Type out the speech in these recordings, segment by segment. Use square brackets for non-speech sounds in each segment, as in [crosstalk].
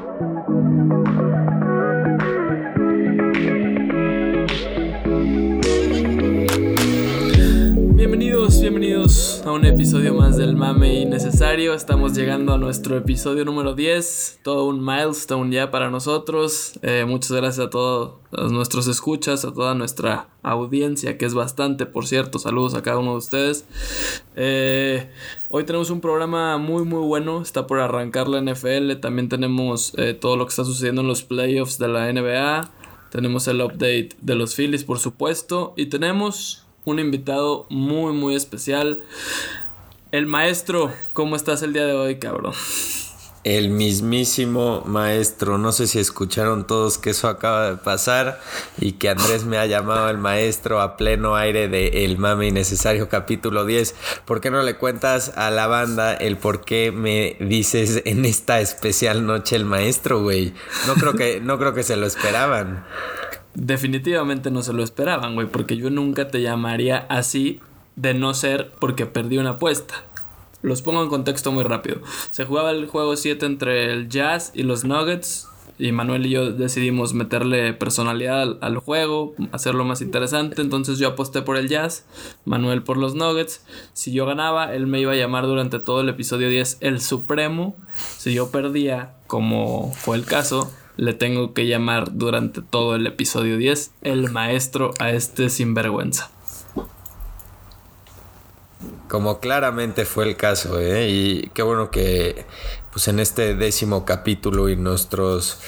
Bienvenidos, un episodio más del Mame Innecesario. Estamos llegando a nuestro episodio número 10, todo un milestone ya para nosotros. Eh, muchas gracias a todos nuestros escuchas, a toda nuestra audiencia, que es bastante, por cierto. Saludos a cada uno de ustedes. Eh, hoy tenemos un programa muy, muy bueno. Está por arrancar la NFL. También tenemos eh, todo lo que está sucediendo en los playoffs de la NBA. Tenemos el update de los Phillies, por supuesto. Y tenemos un invitado muy, muy especial. El maestro, ¿cómo estás el día de hoy, cabrón? El mismísimo maestro. No sé si escucharon todos que eso acaba de pasar y que Andrés me ha llamado el maestro a pleno aire de El Mame Innecesario capítulo 10. ¿Por qué no le cuentas a la banda el por qué me dices en esta especial noche el maestro, güey? No creo que, no creo que se lo esperaban. Definitivamente no se lo esperaban, güey, porque yo nunca te llamaría así de no ser porque perdí una apuesta. Los pongo en contexto muy rápido. Se jugaba el juego 7 entre el Jazz y los Nuggets. Y Manuel y yo decidimos meterle personalidad al, al, juego, hacerlo más interesante. Entonces yo aposté por el Jazz, Manuel por los Nuggets. Si yo ganaba, él me iba a llamar durante todo el episodio 10 el Supremo. Si yo perdía, como fue el caso, le tengo que llamar durante todo el episodio 10 el maestro a este sinvergüenza. Como claramente fue el caso, ¿eh? Y qué bueno que pues en este décimo capítulo y nuestros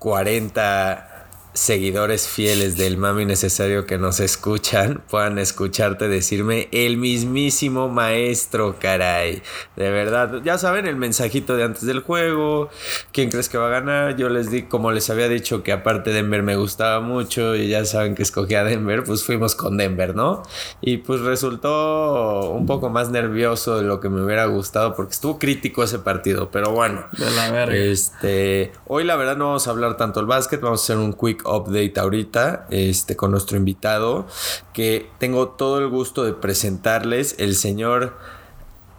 40 seguidores fieles del mami necesario que nos escuchan puedan escucharte decirme el mismísimo maestro, caray. De verdad, ya saben el mensajito de antes del juego, quién crees que va a ganar. Yo les di, como les había dicho, que aparte Denver me gustaba mucho y ya saben que escogí a Denver, pues fuimos con Denver, ¿no? Y pues resultó un poco más nervioso de lo que me hubiera gustado porque estuvo crítico ese partido, pero bueno. De la verga. Este, hoy la verdad no vamos a hablar tanto del básquet, vamos a hacer un quick update ahorita este, con nuestro invitado, que tengo todo el gusto de presentarles el señor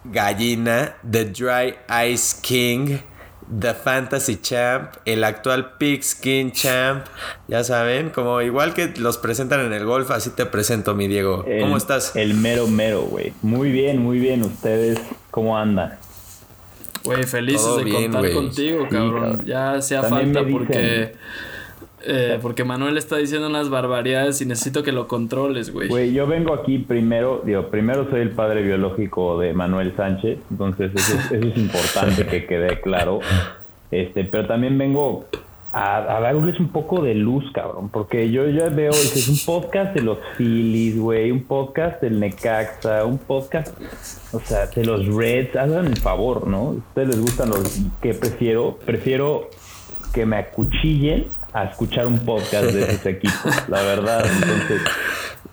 Gallina, The Dry Ice King. The Fantasy Champ, el actual Pigskin Champ, ya saben, como igual que los presentan en el golf, así te presento, mi Diego. ¿Cómo estás? El mero mero, güey. Muy bien, muy bien. ¿Ustedes cómo andan? Güey, felices Todo de bien, contar contigo, cabrón. cabrón. Ya hacía También falta porque. Eh, porque Manuel está diciendo unas barbaridades y necesito que lo controles, güey. Güey, yo vengo aquí primero, digo, primero soy el padre biológico de Manuel Sánchez, entonces eso es, eso es [laughs] importante que quede claro. Este, pero también vengo a, a darles un poco de luz, cabrón, porque yo ya veo, es un podcast de los Phillies, güey, un podcast del Necaxa, un podcast, o sea, de los Reds, hagan el favor, ¿no? ¿A ustedes les gustan los que prefiero? Prefiero que me acuchillen a escuchar un podcast de esos [laughs] equipos, la verdad, entonces...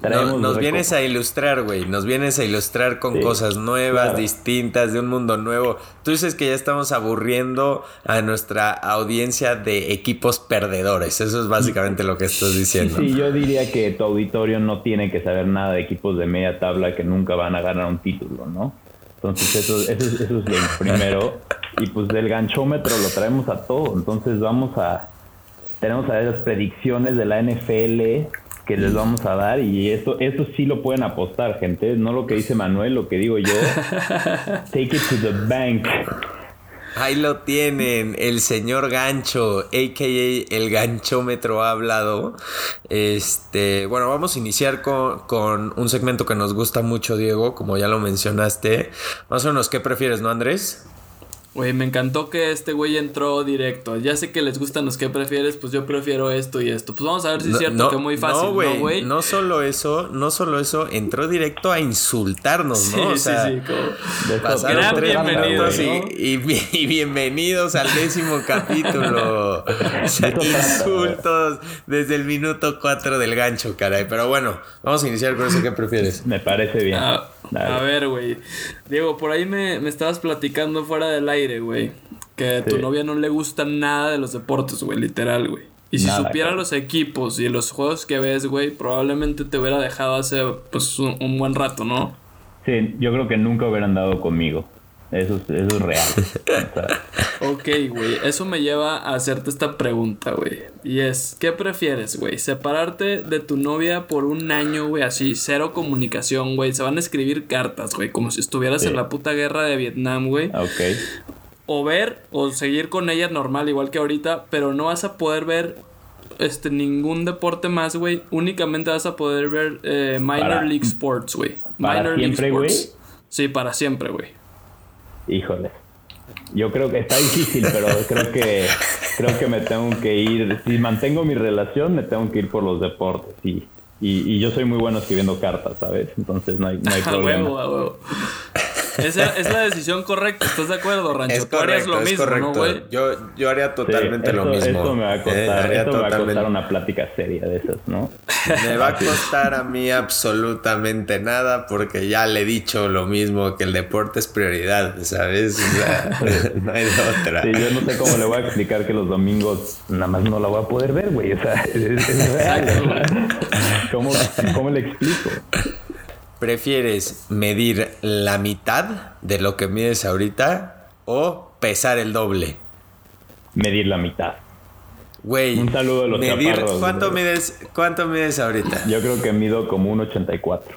No- nos vienes a ilustrar, güey. Nos vienes a ilustrar con Sí, cosas nuevas, claro. distintas, de un mundo nuevo. Tú dices que ya estamos aburriendo a nuestra audiencia de equipos perdedores. Eso es básicamente lo que estás diciendo. Sí, yo diría que tu auditorio no tiene que saber nada de equipos de media tabla que nunca van a ganar un título, ¿no? Entonces eso, eso, es- eso es lo primero. [laughs] Y pues del ganchómetro lo traemos a todo. Entonces vamos a... Tenemos a ver las predicciones de la NFL que les vamos a dar y esto, esto sí lo pueden apostar, gente. No lo que dice Manuel, lo que digo yo. [laughs] Take it to the bank. Ahí lo tienen, el señor Gancho, a.k.a. el ganchómetro ha hablado. Este, bueno, vamos a iniciar con, con un segmento que nos gusta mucho, Diego, como ya lo mencionaste. Más o menos, ¿qué prefieres, no, Andrés? Güey, me encantó que este güey entró directo. Ya sé que les gustan los que prefieres, pues yo prefiero esto y esto. Pues vamos a ver si es cierto que muy fácil, ¿no, güey? güey? No, solo eso, no solo eso, entró directo a insultarnos, sí, ¿no? O sí, sea, sí, como- Pasaron tres minutos y, ¿no? y y bienvenidos al décimo capítulo. O sea, insultos desde el minuto 4 del gancho, caray. Pero bueno, vamos a iniciar con eso. ¿Qué prefieres? Me parece bien. A, Dale. a ver, güey. Diego, por ahí me, me estabas platicando fuera del aire, güey. Que a tu novia no le gusta nada de los deportes, güey, literal, güey. Y si Nada, supiera los equipos y los juegos que ves, güey, probablemente te hubiera dejado hace, pues, un, un buen rato, ¿no? Sí, yo creo que nunca hubieran dado conmigo. Eso es, eso es real. [laughs] Ok, güey, eso me lleva a hacerte esta pregunta, güey. Y es, ¿qué prefieres, güey? ¿Separarte de tu novia por un año, güey? Así, cero comunicación, güey. Se van a escribir cartas, güey, como si estuvieras en la puta guerra de Vietnam, güey. Ok. O ver o seguir con ella normal, igual que ahorita, pero no vas a poder ver este ningún deporte más, güey. Únicamente vas a poder ver eh, Minor Para- League Sports, güey. ¿para Minor League siempre, güey? Sports. Sí, para siempre, güey. Híjole. Yo creo que está difícil, pero creo que creo que me tengo que ir. Si mantengo mi relación, me tengo que ir por los deportes. Y, y, y yo soy muy bueno escribiendo cartas, ¿sabes? Entonces no hay, no hay [laughs] A huevo, problema. a huevo. Esa es la decisión correcta, ¿estás de acuerdo, Rancho? Es Tú harías correcto, lo es mismo, correcto. ¿no, güey? yo, yo haría totalmente Sí, lo mismo. Esto me va a Eh, costar, haría esto me va a totalmente- costar una plática seria de esas, ¿no? Me va a costar a mí absolutamente nada porque ya le he dicho lo mismo que el deporte es prioridad, ¿sabes? O sea, [laughs] no hay de otra. Sí, yo no sé cómo le voy a explicar que los domingos nada más no la voy a poder ver, güey. O sea, es, es real. ¿Cómo, ¿Cómo le explico? ¿Prefieres medir la mitad de lo que mides ahorita o pesar el doble? Medir la mitad. Güey, Un saludo a los medir, chaparros, ¿cuánto mides, ¿Cuánto mides ahorita? Yo creo que mido como un 84.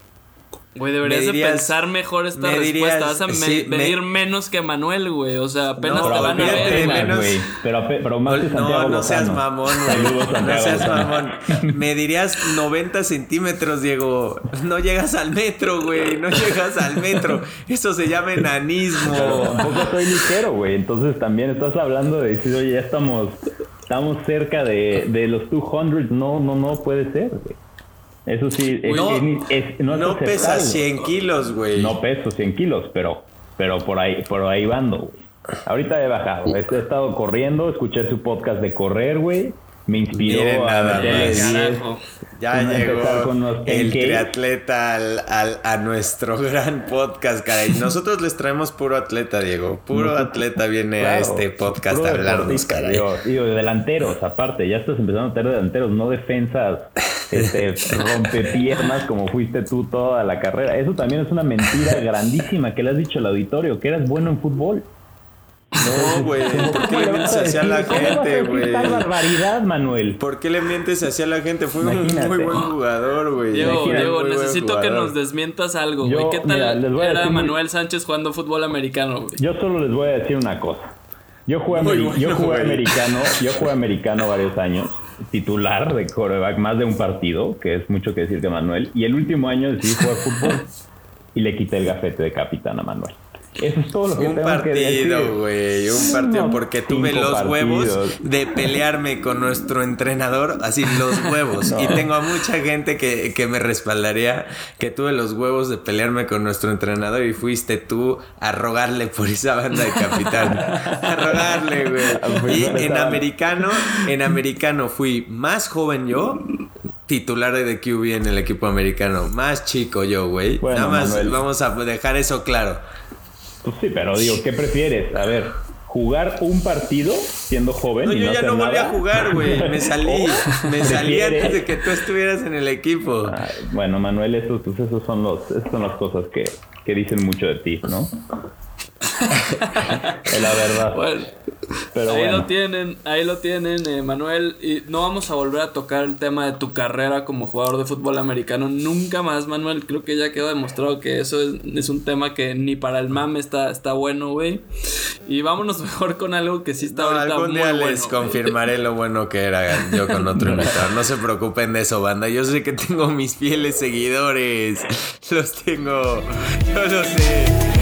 Güey, deberías Me de pensar mejor esta me respuesta. dirías- Vas a me- sí, me- medir menos que Manuel, güey. O sea, apenas No, te van a ver, menos. güey. Pero, pero más que Santiago No, no seas mamón, güey. No seas mamón. Me dirías 90 centímetros, Diego. No llegas al metro, güey. No llegas al metro. Eso se llama Pero enanismo. tampoco soy ligero, güey. Entonces también estás hablando de decir, oye, ya estamos, estamos cerca de, de los 200. No, no, no puede ser, güey. Eso sí, es, No, es- es- no, no pesas 100 kilos, güey. No peso 100 kilos, pero, pero por ahí, por ahí bando, güey. Ahorita he bajado. He, he estado corriendo, escuché su podcast de correr, güey. Me inspiró Miren a nada meterle más. 10. Carajo. Ya a llegó el 10K. triatleta al, al- a nuestro [laughs] gran podcast, caray. Nosotros les traemos puro atleta, Diego. Puro atleta viene a este podcast a hablarnos, caray. Digo, digo, delanteros, aparte, ya estás empezando a tener delanteros, no defensas [laughs] este, rompepiernas como fuiste tú toda la carrera. Eso también es una mentira grandísima que le has dicho al auditorio, que eras bueno en fútbol. No, [laughs] güey. ¿Por qué ¿Cómo le mientes a así a la gente, güey? barbaridad, Manuel. ¿Por qué le mientes así a la gente? Fue un muy buen jugador, güey. Diego, Diego, necesito que nos desmientas algo, Yo, güey. ¿Qué mira, tal les voy a era muy- Manuel Sánchez jugando fútbol americano, güey? Yo solo les voy a decir una cosa. Yo jugué, bueno, yo jugué americano, yo jugué americano varios años, titular de coreback más de un partido, que es mucho que decir que Manuel, y el último año decidí jugar fútbol y le quité el gafete de capitán a Manuel. Eso es todo lo que Un tengo que decir. partido, güey, un partido Unos porque tuve los huevos de pelearme con nuestro entrenador, así los huevos. [laughs] Y tengo a mucha gente que, que me respaldaría que tuve los huevos de pelearme con nuestro entrenador y fuiste tú a rogarle por esa banda de capitán. [laughs] A rogarle, güey. Y ¿dónde en americano, en americano fui más joven yo. Titular de QB en el equipo americano. Más chico yo, güey. Bueno, Nada más Manuel. vamos a dejar eso claro. Pues sí, pero digo, ¿qué prefieres? A ver, jugar un partido siendo joven No, y yo ya no volví nada? a jugar, güey. [laughs] Me salí. O Me salí antes de que tú estuvieras en el equipo. Ay, bueno, Manuel, esos, pues esos son los, esas son las cosas que, que dicen mucho de ti, ¿no? [laughs] es la verdad. Bueno, Pero ahí bueno. lo tienen, ahí lo tienen, eh, Manuel. Y no vamos a volver a tocar el tema de tu carrera como jugador de fútbol americano. Nunca más, Manuel. Creo que ya quedó demostrado que eso es, es un tema que ni para el mame está, está bueno, güey. Y vámonos [laughs] mejor con algo que sí está No, ahorita algún muy día bueno. les confirmaré lo bueno que era yo con otro invitado. No se preocupen de eso, banda. Yo sé que tengo mis fieles seguidores. Los tengo. Yo lo sé.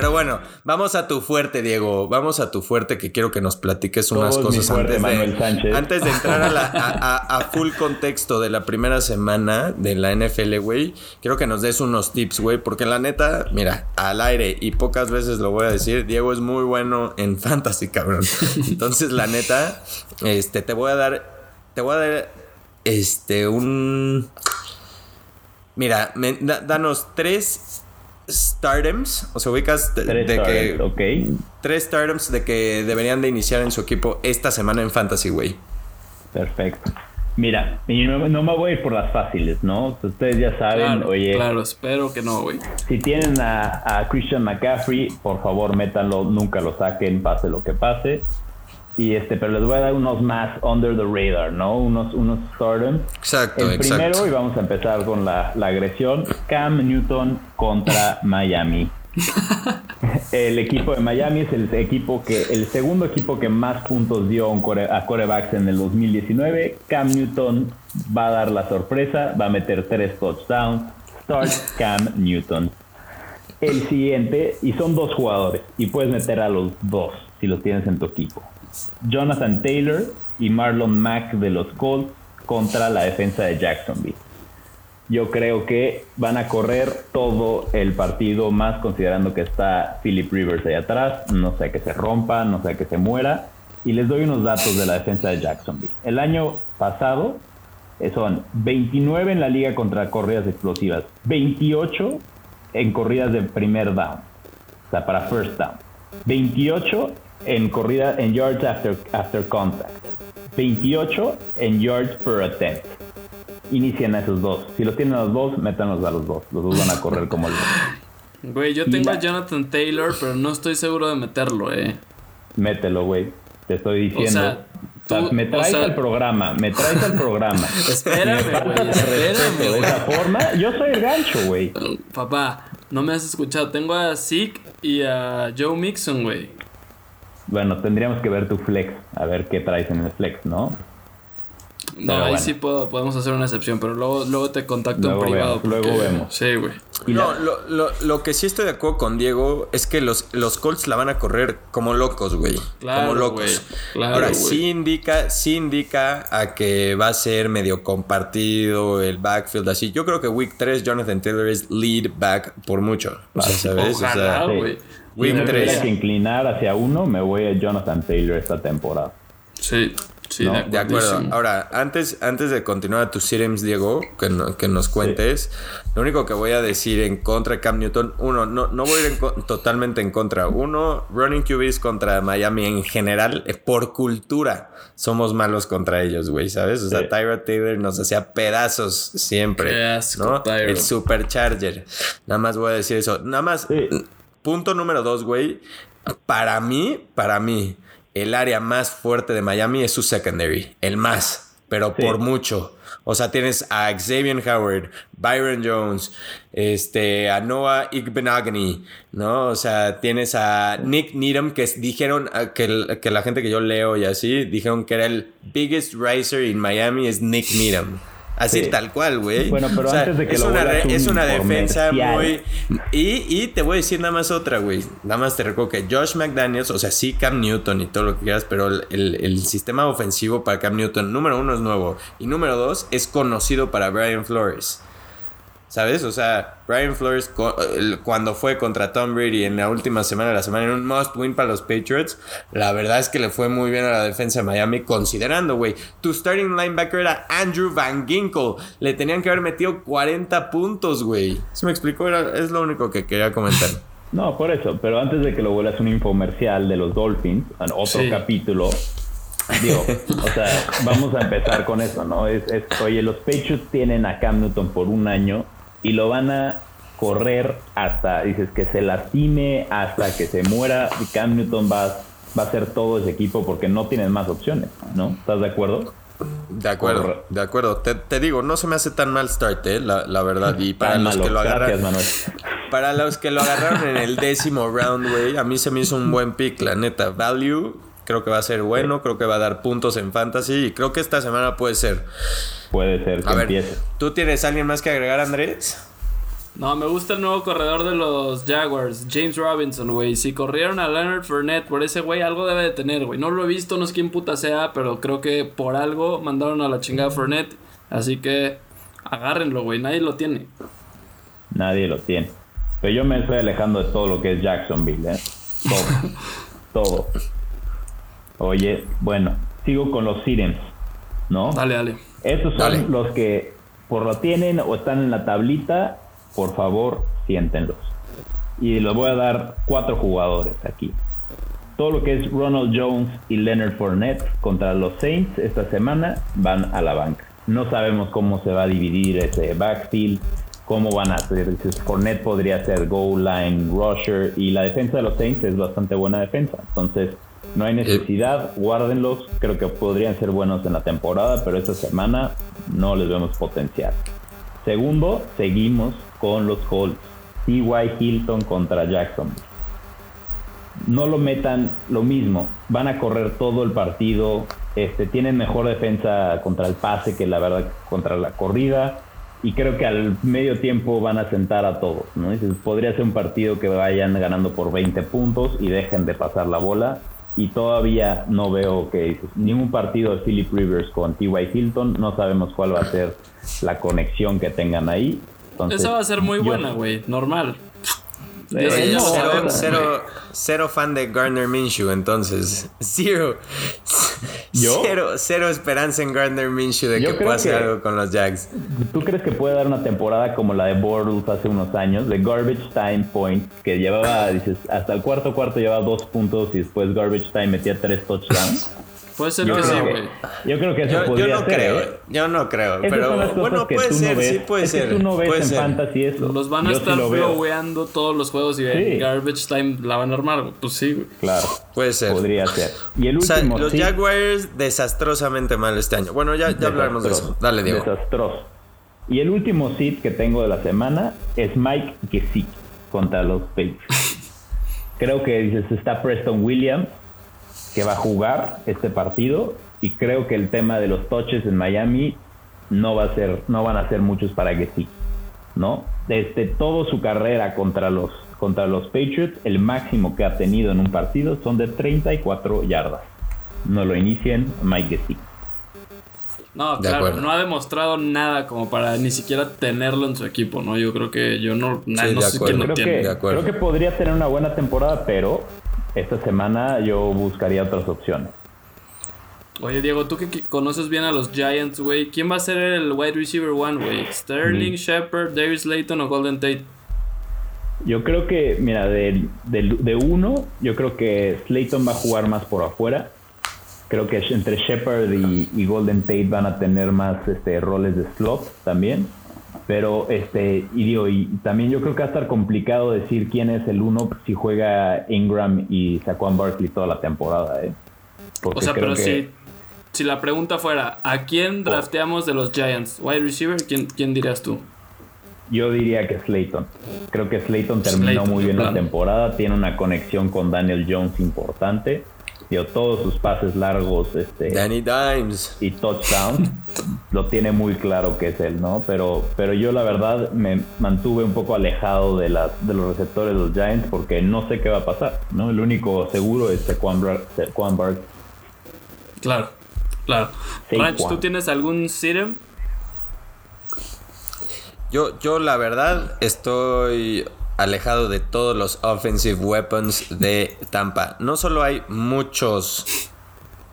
Pero bueno, vamos a tu fuerte, Diego. Vamos a tu fuerte que quiero que nos platiques unas Todo es mi cosas fuerte, antes Manuel de, Sánchez. antes de entrar a, la- [laughs] a- a- a full contexto de la primera semana de la NFL, güey. Quiero que nos des unos tips, güey, porque la neta, mira, al aire y pocas veces lo voy a decir, Diego es muy bueno en [laughs] fantasy, cabrón. Entonces, la neta, este, te voy a dar, te voy a dar, este, un... Mira, me- da- danos tres stardoms, o sea, ubicas de, Tres de que starters, ok. tres stardoms de que deberían de iniciar en su equipo esta semana en fantasy, güey. Perfecto. Mira, y no, no, me voy a ir por las fáciles, ¿no? Ustedes ya saben, oye. Claro, espero que no, güey. Si tienen a, a, Christian McCaffrey, por favor, métanlo, nunca lo saquen, pase lo que pase. Y este, pero les voy a dar unos más under the radar, ¿no? Unos, unos stardom. Exacto, El primero, y vamos a empezar con la, la agresión, Cam Newton contra Miami. [laughs] el equipo de Miami es el equipo que el segundo equipo que más puntos dio a corebacks en el 2019. Cam Newton va a dar la sorpresa, va a meter tres touchdowns. Start Cam Newton. El siguiente, y son dos jugadores, y puedes meter a los dos si los tienes en tu equipo. Jonathan Taylor y Marlon Mack de los Colts contra la defensa de Jacksonville. Yo creo que van a correr todo el partido, más considerando que está Philip Rivers ahí atrás. No sé que se rompa, no sé que se muera. Y les doy unos datos de la defensa de Jacksonville. El año pasado eh, son 29 en la liga contra corridas explosivas, 28 en corridas de primer down, o sea, para first down, 28 en corrida en yards after, after contact, 28 en yards per attempt inician a esos dos. Si los tienen a los dos, métanlos a los dos. Los dos van a correr como [laughs] el Güey, yo tengo a Jonathan Taylor, pero no estoy seguro de meterlo, eh. Mételo, güey. Te estoy diciendo. me traes al programa, me traes al programa. [laughs] espérame, güey, espérame. De esa forma, yo soy el gancho, güey. Papá, no me has escuchado. Tengo a Zeke y a Joe Mixon, güey. Bueno, tendríamos que ver tu flex, a ver qué traes en el flex, ¿no? No, ahí sí podemos hacer una excepción, pero luego, luego te contacto en privado. luego vemos. Sí, güey. No, lo, lo, lo, que sí estoy de acuerdo con Diego es que los, los Colts la van a correr como locos, güey. como locos. Ahora, sí indica, sí indica a que va a ser medio compartido el backfield así. Yo creo que Week 3 Jonathan Taylor es lead back por mucho. O sea, ¿sabes? o sea, Week 3. que inclinar hacia uno, me voy a Jonathan Taylor esta temporada. Sí. Sí, de, acuerdo. Ahora, antes, antes de continuar tus sirims, Diego, que, nos cuentes, lo único que voy a decir en contra de Cam Newton, uno, no, no voy a ir totalmente en contra. Uno, running QBs contra Miami en general, eh, por cultura, somos malos contra ellos, güey, ¿sabes? O sea, Tyra Taylor nos hacía pedazos siempre. ¿no? El supercharger. Nada más voy a decir eso. Nada más, punto número dos, güey. Para mí, para mí el área más fuerte de Miami es su secondary, el más, pero por mucho. O sea, tienes a Xavier Howard, Byron Jones, este, a Noah Igbenagany, ¿no? O sea, tienes a Nick Needham, que dijeron que, que la gente que yo leo y así, dijeron que era el biggest riser in Miami es Nick Needham. Así tal cual, güey. Bueno, pero antes de que es lo una, es una defensa muy. Y, y, te voy a decir nada más otra, güey. Nada más te recuerdo que Josh McDaniels, o sea, sí Cam Newton y todo lo que quieras, pero el, el sistema ofensivo para Cam Newton, número uno, es nuevo. Y número dos, es conocido para Brian Flores. ¿Sabes? O sea, Brian Flores cuando fue contra Tom Brady en la última semana de la semana en un must win para los Patriots, la verdad es que le fue muy bien a la defensa de Miami considerando, güey, tu starting linebacker era Andrew Van Ginkle, le tenían que haber metido 40 puntos, güey. ¿Se me explicó? es lo único que quería comentar. [laughs] No, por eso, pero antes de que lo vuelvas un infomercial de los Dolphins, en otro capítulo, digo, o sea, vamos a empezar con eso, ¿no? Es, es, oye, los Patriots tienen a Cam Newton por un año y lo van a correr hasta, dices, que se lastime, hasta que se muera. Y Cam Newton va, va a hacer todo ese equipo porque no tienen más opciones, ¿no? ¿Estás de acuerdo? De acuerdo, de acuerdo. Te, digo, no se me hace tan mal start, ¿eh? la, verdad. Y para los que lo agarraron. [laughs] Para los que lo agarraron en el décimo round, güey, a mí se me hizo un buen pick, la neta. Value, creo que va a ser bueno, creo que va a dar puntos en fantasy y creo que esta semana puede ser. Puede ser que a empiece. Ver, ¿Tú tienes alguien más que agregar, Andrés? No, me gusta el nuevo corredor de los Jaguars, James Robinson, güey. Si corrieron a Leonard Fournette por ese güey, algo debe de tener, güey. No lo he visto, no sé quién puta sea, pero creo que por algo mandaron a la chingada Fournette. Así que agárrenlo, güey. Nadie lo tiene. Nadie lo tiene. Pero yo me estoy alejando de todo lo que es Jacksonville, ¿eh? Todo. [laughs] todo. Oye, bueno, sigo con los Sirens, ¿no? Dale, dale. Estos son los que por lo tienen o están en la tablita, por favor, siéntenlos. Y les voy a dar cuatro jugadores aquí. todo lo que es Ronald Jones y Leonard Fournette contra los Saints esta semana van a la banca. No sabemos cómo se va a dividir ese backfield, cómo van a hacer. Fournette podría ser goal line rusher y la defensa de los Saints es bastante buena defensa. Entonces, no hay necesidad, guárdenlos. Creo que podrían ser buenos en la temporada, pero esta semana no les vemos potencial. Segundo, seguimos con los Colts. T.Y. Hilton contra Jackson no lo metan lo mismo. Van a correr todo el partido. Este, tienen mejor defensa contra el pase que la verdad contra la corrida. Y creo que al medio tiempo van a sentar a todos. ¿no? podría ser un partido que vayan ganando por 20 puntos y dejen de pasar la bola. Y todavía no veo que ningún partido de Philip Rivers con T.Y. Hilton. No sabemos cuál va a ser la conexión que tengan ahí. Esa va a ser muy buena, güey. Normal. cero, cero, fan de Gardner Minshew, entonces. [laughs] Zero. [laughs] ¿Yo? Cero, cero esperanza en Gardner Minshew de que pueda hacer algo con los Jags. ¿Tú crees que puede dar una temporada como la de Bortles hace unos años? De Garbage Time Point, que llevaba, dices, hasta el cuarto cuarto llevaba dos puntos y después Garbage Time metía tres touchdowns. Puede ser que sí, güey. Yo creo que eso yo, podría yo no Creo, ¿eh? Yo no creo, pero bueno, puede ser, sí puede es ser. Que tú no ves en fantasy eso. Los van a estar floweando todos los juegos y en Garbage Time la van a armar. Pues sí, güey. Claro. Puede ser. Podría ser. Y el último, o sea, los Jaguars desastrosamente mal este año. Bueno, ya, ya hablaremos de eso. Dale, Diego. Desastroso. Y el último sit que tengo de la semana es Mike Gesicki contra los Patriots. [laughs] Creo que dices, está Preston Williams, que va a jugar este partido y creo que el tema de los toches en Miami no va a ser, no van a ser muchos para que sí, ¿no? Desde toda su carrera contra los, contra los Patriots, el máximo que ha tenido en un partido son de 34 yardas. No lo inicien Mike Gesicki. No, claro, no ha demostrado nada como para ni siquiera tenerlo en su equipo, ¿no? Yo creo que yo no, no sé quién lo tiene. creo que podría tener una buena temporada, pero esta semana yo buscaría otras opciones. Oye, Diego, tú que conoces bien a los Giants, güey, ¿quién va a ser el wide receiver one, güey? ¿Sterling, Shepard, Darius Layton o Golden Tate? Yo creo que, mira, de, de, uno, yo creo que Slayton va a jugar más por afuera. Creo que entre Shepard y, y, Golden Tate van a tener más este, roles de slot también. Pero, este, y digo, y también yo creo que va a estar complicado decir quién es el uno si juega Ingram y Saquon Barkley toda la temporada, ¿eh? o sea, pero si, si la pregunta fuera, ¿a quién oh. drafteamos de los Giants? ¿Wide receiver? ¿Quién, quién dirías tú? Yo diría que Slayton. Creo que Slayton terminó muy bien la temporada, tiene una conexión con Daniel Jones importante dio todos sus pases largos este Danny Dimes. y touchdown. [laughs] Lo tiene muy claro que es él no pero pero yo la verdad me mantuve un poco alejado de las de los receptores de los Giants porque no sé qué va a pasar no el único seguro es Saquon Bark claro claro. Ranch tú tienes algún serum yo yo la verdad estoy alejado de todos los offensive weapons de Tampa. No solo hay muchos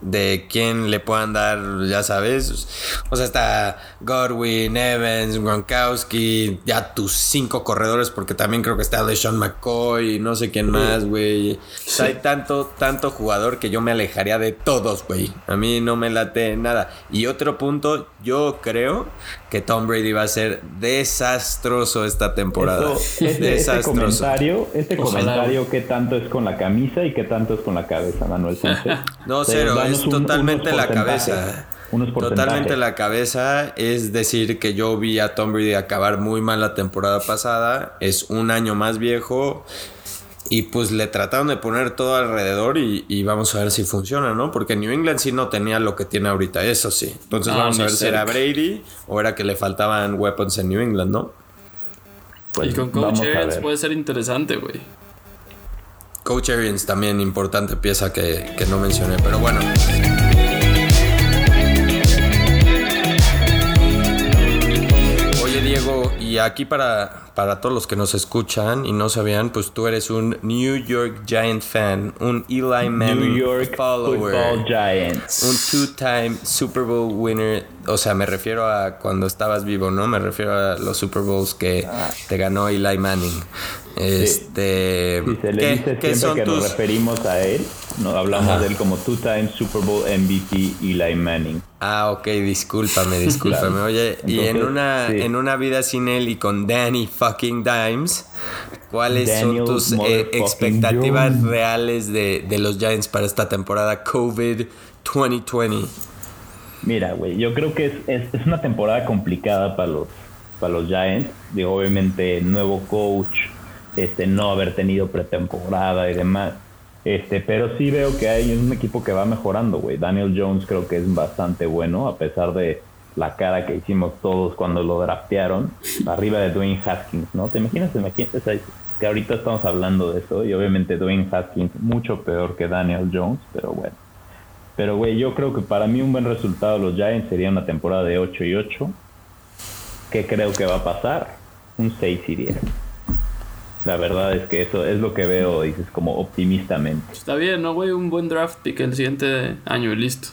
de quien le puedan dar, ya sabes. O sea, está Godwin, Evans, Gronkowski, ya tus cinco corredores, porque también creo que está LeSean McCoy, no sé quién más, güey. hay tanto, tanto jugador que yo me alejaría de todos, güey. A mí no me late nada. Y otro punto, yo creo que Tom Brady va a ser desastroso esta temporada. este, este, comentario, este comentario, ¿qué tanto es con la camisa y qué tanto es con la cabeza, Manuel Sánchez? [laughs] no, cero, es totalmente la cabeza. Totalmente la cabeza es decir que yo vi a Tom Brady acabar muy mal la temporada pasada, es un año más viejo y pues le trataron de poner todo alrededor y, vamos a ver si funciona, ¿no? Porque New England sí no tenía lo que tiene ahorita, eso sí. Entonces vamos a ver si era Brady o era que le faltaban weapons en New England, ¿no? Pues y con Coach Arians puede ser interesante, güey. Coach Arians también importante pieza que, que no mencioné, pero bueno. Oye Diego, y aquí para para todos los que nos escuchan y no sabían, pues tú eres un New York Giant fan, un Eli Manning New York Football Giants. un two-time Super Bowl winner. O sea, me refiero a cuando estabas vivo, ¿no? Me refiero a los Super Bowls que ah. te ganó Eli Manning. Este, si se le dice siempre que nos referimos a él, No hablamos de él como two times Super Bowl MVP Eli Manning. Ah, ok, discúlpame, [laughs] discúlpame. Oye, y en una, en una vida sin él y con Danny fucking Dimes, ¿cuáles son tus eh, expectativas reales de, de los Giants para esta temporada COVID 2020? Mira, güey, yo creo que es, es, una temporada complicada para los, para los Giants. Digo, obviamente, nuevo coach, este, no haber tenido pretemporada y demás. Este, pero sí veo que hay un equipo que va mejorando, güey. Daniel Jones creo que es bastante bueno, a pesar de la cara que hicimos todos cuando lo draftearon, [laughs] arriba de Dwayne Haskins, ¿no? ¿Te imaginas, te imaginas que ahorita estamos hablando de eso y obviamente Dwayne Haskins mucho peor que Daniel Jones, pero bueno. Pero, güey, yo creo que para mí un buen resultado de los Giants sería una temporada de 8 y 8. ¿Qué creo que va a pasar? Un 6 y 10. La verdad es que eso es lo que veo, dices, como optimistamente. Está bien, ¿no, güey? Un buen draft pick el siguiente año y listo.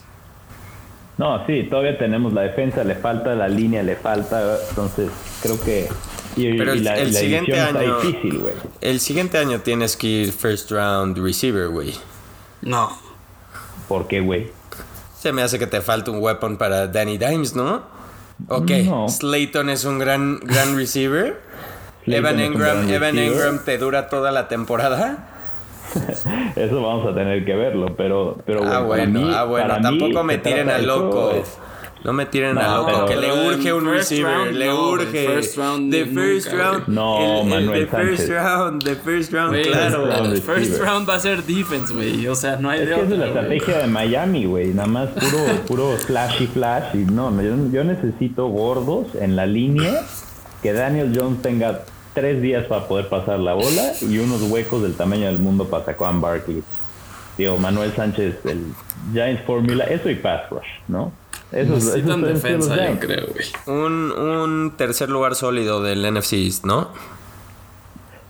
No, sí, todavía tenemos la defensa, le falta la línea, le falta, entonces creo que... Pero el, siguiente año... difícil, güey. El siguiente año tienes que ir first round receiver, güey. No. ¿Por qué, güey? Se me hace que te falta un weapon para Danny Dimes, ¿no? Ok, Slayton es un gran, gran receiver. Evan Engram, Evan Engram te dura toda la temporada. [laughs] Eso vamos a tener que verlo, pero, pero ah, bueno, ah, bueno, tampoco me tiren al loco. No me tiren a loco, que le urge un receiver, le urge. First round, the first round. No, Manuel the first round, the first round, claro. El first round va a ser defense, güey. O sea, no hay es de que es la estrategia de Miami, güey. Nada más puro, puro flashy flash. Y no, yo, yo necesito gordos en la línea que Daniel Jones tenga tres días para poder pasar la bola y unos huecos del tamaño del mundo para Saquon Barkley. Digo, Manuel Sánchez, el Giants Formula, eso y pass rush, ¿no? Eso, es defensa, yo creo, güey. Un, un tercer lugar sólido del NFC ¿no?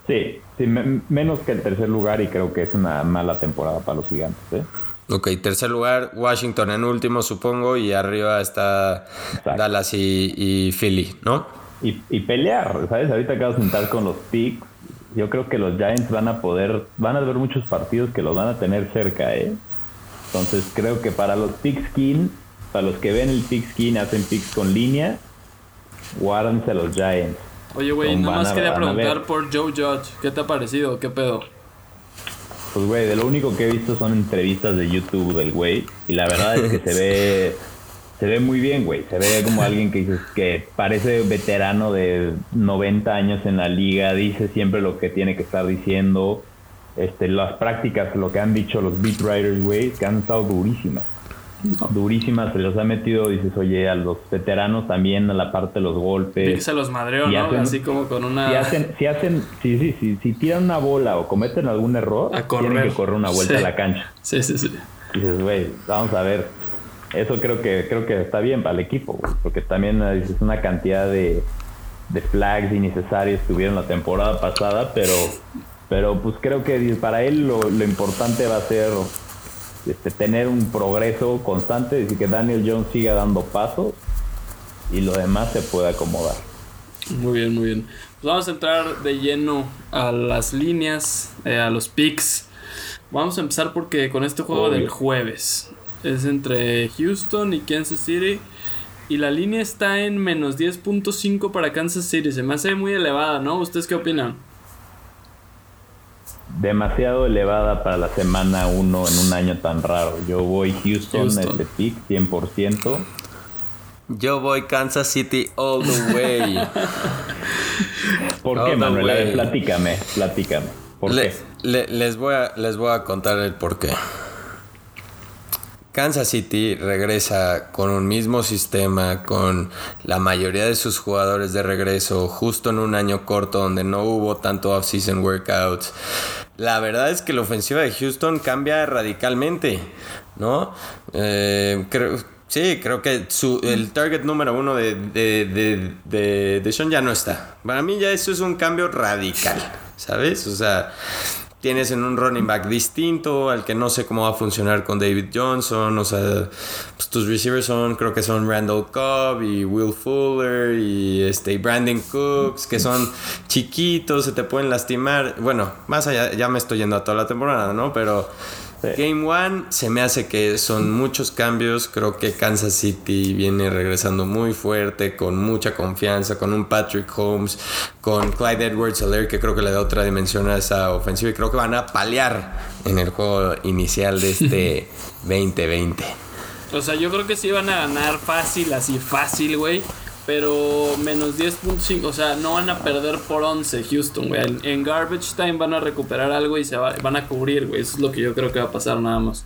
Sí, sí menos que el tercer lugar y creo que es una mala temporada para los gigantes, ¿eh? Ok, tercer lugar, Washington en último, supongo, y arriba está Dallas y, y Philly, ¿no? Y, pelear, ¿sabes? Ahorita acabo de sentar con los picks. Yo creo que los Giants van a poder, van a ver muchos partidos que los van a tener cerca, ¿eh? Entonces creo que para los skin para los que ven el skin hacen picks con línea, guárdense a los Giants. Oye, güey, nada más quería preguntar por Joe Judge. ¿Qué te ha parecido? ¿Qué pedo? Pues, güey, de lo único que he visto son entrevistas de YouTube del güey. Y la verdad es que se [laughs] ve se ve muy bien, güey. Se ve como [laughs] alguien que dices que parece veterano de 90 años en la liga, dice siempre lo que tiene que estar diciendo. Este, las prácticas, lo que han dicho los beat writers, güey, que han estado durísimas. Durísimas, se los ha metido, dices, oye, a los veteranos también a la parte de los golpes. se los madreó, ¿no? Así como con una. Si hacen, si hacen, sí, sí, sí, si tiran una bola o cometen algún error, tienen que correr una vuelta a la cancha. Sí, sí, sí. Dices, güey, vamos a ver, eso creo que creo que está bien para el equipo, porque también es una cantidad de, de flags innecesarios que hubieron la temporada pasada, pero pero pues creo que para él lo, importante va a ser este, tener un progreso constante, decir que Daniel Jones siga dando pasos y lo demás se puede acomodar. Muy bien, muy bien. Pues vamos a entrar de lleno a las líneas, eh, a los picks. Vamos a empezar porque con este juego del jueves es entre Houston y Kansas City. Y la línea está en menos 10.5 para Kansas City. Se me hace muy elevada, ¿no? ¿Ustedes qué opinan? Demasiado elevada para la semana 1 en un año tan raro. Yo voy Houston, Houston. este pick 100%. Yo voy Kansas City all the way. [laughs] ¿Por qué, Manuel? platícame, platícame. ¿Por qué? les, voy a, les voy a contar el por qué. Kansas City regresa con un mismo sistema, con la mayoría de sus jugadores de regreso, justo en un año corto donde no hubo tanto off-season workouts. La verdad es que la ofensiva de Houston cambia radicalmente, ¿no? Eh, creo, sí, creo que su, el target número uno de, de, de, de Sean ya no está. Para mí ya eso es un cambio radical, ¿sabes? O sea, tienes en un running back distinto, al que no sé cómo va a funcionar con David Johnson, o sea, pues tus receivers son, creo que son Randall Cobb y Will Fuller y este Brandon Cooks, que son chiquitos, se te pueden lastimar. Bueno, más allá, ya me estoy yendo a toda la temporada, ¿no? Pero Game One se me hace que son muchos cambios. Creo que Kansas City viene regresando muy fuerte, con mucha confianza, con un Patrick Holmes, con Clyde Edwards Alaire, que creo que le da otra dimensión a esa ofensiva. Y creo que van a paliar en el juego inicial de este [laughs] 2020. O sea, yo creo que sí van a ganar fácil, así fácil, güey. Pero menos 10.5, o sea, no van a perder por 11 Houston, güey. En garbage time van a recuperar algo y se van a cubrir, güey. Eso es lo que yo creo que va a pasar nada más.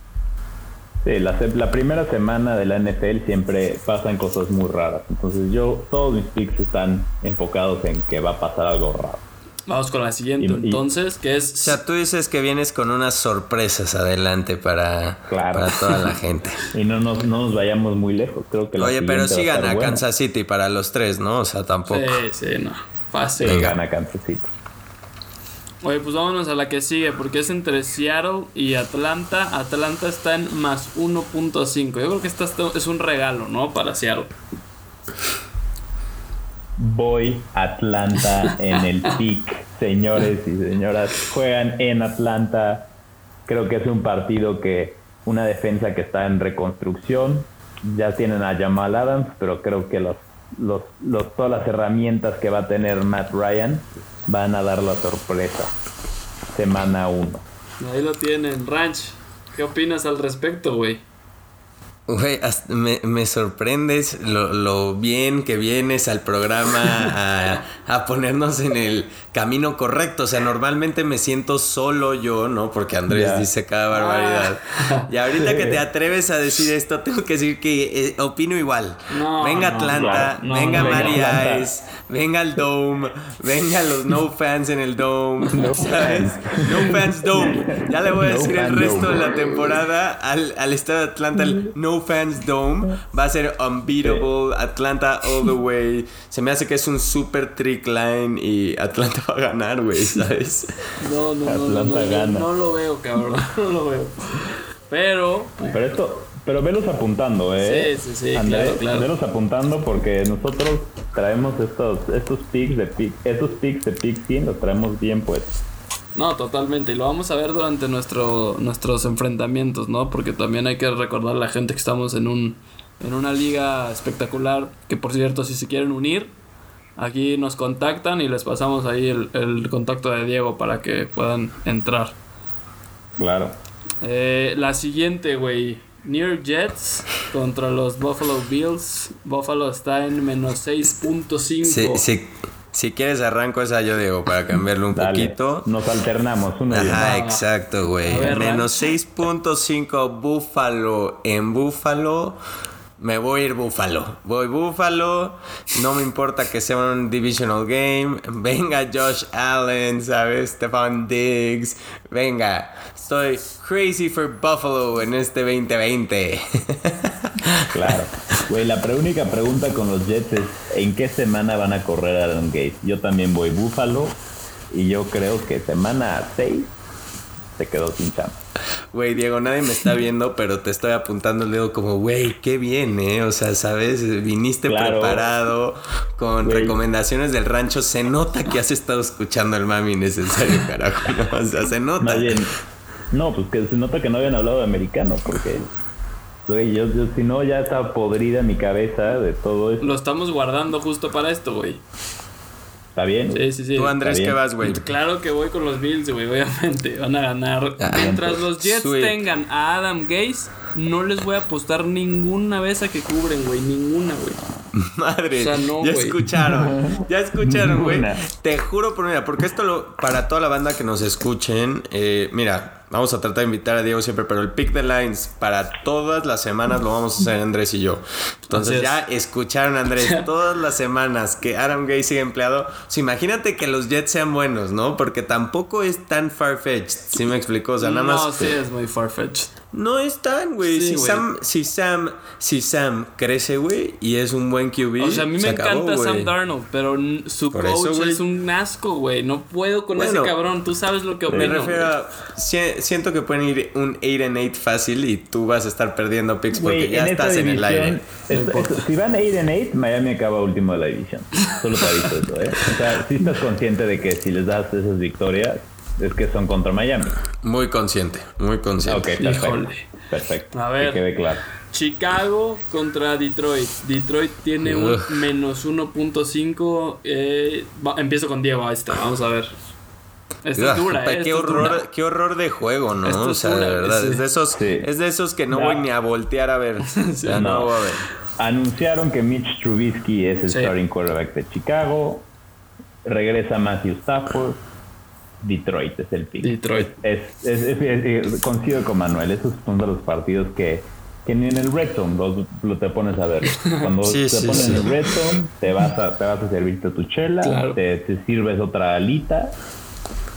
Sí, la, la, primera semana de la NFL siempre pasan cosas muy raras. Entonces yo, todos mis picks están enfocados en que va a pasar algo raro. Vamos con la siguiente, entonces, que es... O sea, tú dices que vienes con unas sorpresas adelante para, para toda la gente. [laughs] y no nos, no nos vayamos muy lejos, creo que... Oye, pero sí gana Kansas City para los tres, ¿no? O sea, tampoco... Sí, sí, no. Fácil. Sí, gana Kansas City. Oye, pues vámonos a la que sigue, porque es entre Seattle y Atlanta. Atlanta está en más 1.5. Yo creo que esta es un regalo, ¿no? Para Seattle voy Atlanta en el pick. Señores y señoras, juegan en Atlanta. Creo que es un partido que una defensa que está en reconstrucción. Ya tienen a Jamal Adams, pero creo que los, los, los, todas las herramientas que va a tener Matt Ryan van a dar la sorpresa. Semana 1. Ahí lo tienen, Ranch. ¿Qué opinas al respecto, güey? Güey, me, me, sorprendes lo, lo, bien que vienes al programa a, a, ponernos en el camino correcto. O sea, normalmente me siento solo yo, ¿no? Porque Andrés dice cada barbaridad. Ah. Y ahorita que te atreves a decir esto, tengo que decir que eh, opino igual. venga Atlanta, venga María venga el Dome, venga los no fans en el Dome, [laughs] ¿sabes? No fans Dome. Ya le voy a decir el resto de la temporada al, al estado de Atlanta, el no Fans Dome. Va a ser unbeatable. Atlanta all the way. [laughs] Se me hace que es un super trick line y Atlanta va a ganar, güey, ¿sabes? [laughs] No, no, no, no, no, lo veo, cabrón. [laughs] No lo veo. Pero. Pero esto. Pero velos apuntando, ¿eh? Sí, sí, sí. claro, claro. Velos apuntando porque nosotros traemos estos, estos picks de pick, estos picks de pick 100 los traemos bien pues. No, totalmente. Y lo vamos a ver durante nuestro, nuestros enfrentamientos, ¿no? Porque también hay que recordar a la gente que estamos en, un, en una liga espectacular. Que por cierto, si se quieren unir, aquí nos contactan y les pasamos ahí el, el contacto de Diego para que puedan entrar. Claro. Eh, la siguiente, güey. Near Jets contra los Buffalo Bills. Buffalo está en menos 6.5. Sí, sí. Si quieres arranco esa yo digo para cambiarlo un [laughs] poquito. Nos alternamos una Ajá, exacto, güey. Menos 6.5 Búfalo en Búfalo. Me voy a ir Búfalo. Voy Búfalo. No me importa que sea un divisional game. Venga Josh Allen, ¿sabes? Stefan Diggs. Venga. Estoy crazy for Buffalo en este 2020. [laughs] claro. Güey, la única pregunta con los Jets es ¿en qué semana van a correr a Adam Gates? Yo también voy Búfalo y yo creo que semana 6 se quedó sin chamba. Güey, Diego, nadie me está [laughs] viendo, pero te estoy apuntando el dedo como, güey, qué bien, ¿eh? O sea, ¿sabes? Viniste preparado con recomendaciones del rancho. Se nota que has estado escuchando el mami necesario, carajo. ¿no? [laughs] O sea, se nota. no, pues que se nota que no habían hablado de americano, porque yo, si no, ya está podrida mi cabeza de todo esto. Lo estamos guardando justo para esto, güey. ¿Está bien? Sí, sí, sí. ¿Tú, Andrés, qué vas, güey? Claro que voy con los Bills, güey, obviamente. Van a ganar. Ah, Mientras los Jets tengan a Adam Gaze, no les voy a apostar ninguna vez a que cubren, güey. Ninguna, güey. Madre, ya escucharon, [laughs] ya escucharon, güey. Te juro por mira, porque esto lo, para toda la banda que nos escuchen, eh, mira, Vamos a tratar de invitar a Diego siempre, pero el pick the lines para todas las semanas lo vamos a hacer Andrés y yo. Entonces ya escucharon Andrés [laughs] todas las semanas que Adam Gay sigue empleado. imagínate que los Jets sean buenos, ¿no? Porque tampoco es tan far-fetched. ¿Sí me explico? O sea, nada más. No, sí es muy far-fetched. No están, güey. si, Sam, si, Sam, si Sam crece, güey, y es un buen QB. O sea, a mí me encanta Sam Darnold, pero su coach es un asco, güey. No puedo con ese cabrón. Tú sabes lo que opino. Me refiero a. Siento que pueden ir un 8 and 8 fácil y tú vas a estar perdiendo picks porque ya estás en el aire. si van 8 and 8, Miami acaba último de la división. Solo te aviso eso, ¿eh? O sea, si estás consciente de que si les das esas victorias es que son contra Miami. Muy consciente, muy consciente. Ok, perfecto. Híjole. Perfecto. A ver. Que quede claro. Chicago contra Detroit. Detroit tiene un menos 1.5. Eh, empiezo con Diego. Ahí está. Vamos a ver. Esta es dura, eh, qué horror, dura. qué horror de juego, ¿no? Esto o es sea, dura, de verdad, sí. es de esos, Sí. es de esos que no No. voy ni a voltear a ver. [laughs] O sea, no, No. voy a ver. Anunciaron que Mitch Trubisky es el Sí. starting quarterback de Chicago. Regresa Matthew Stafford. Detroit es el pick. Detroit. Es, es, es- es- coincido con Manuel. Esos son de los partidos que, que ni en el red zone los, lo te pones a ver. Cuando [laughs] Sí, te sí, pones sí. en el red zone, te vas a, te vas a servirte tu chela, Claro. te, te sirves otra alita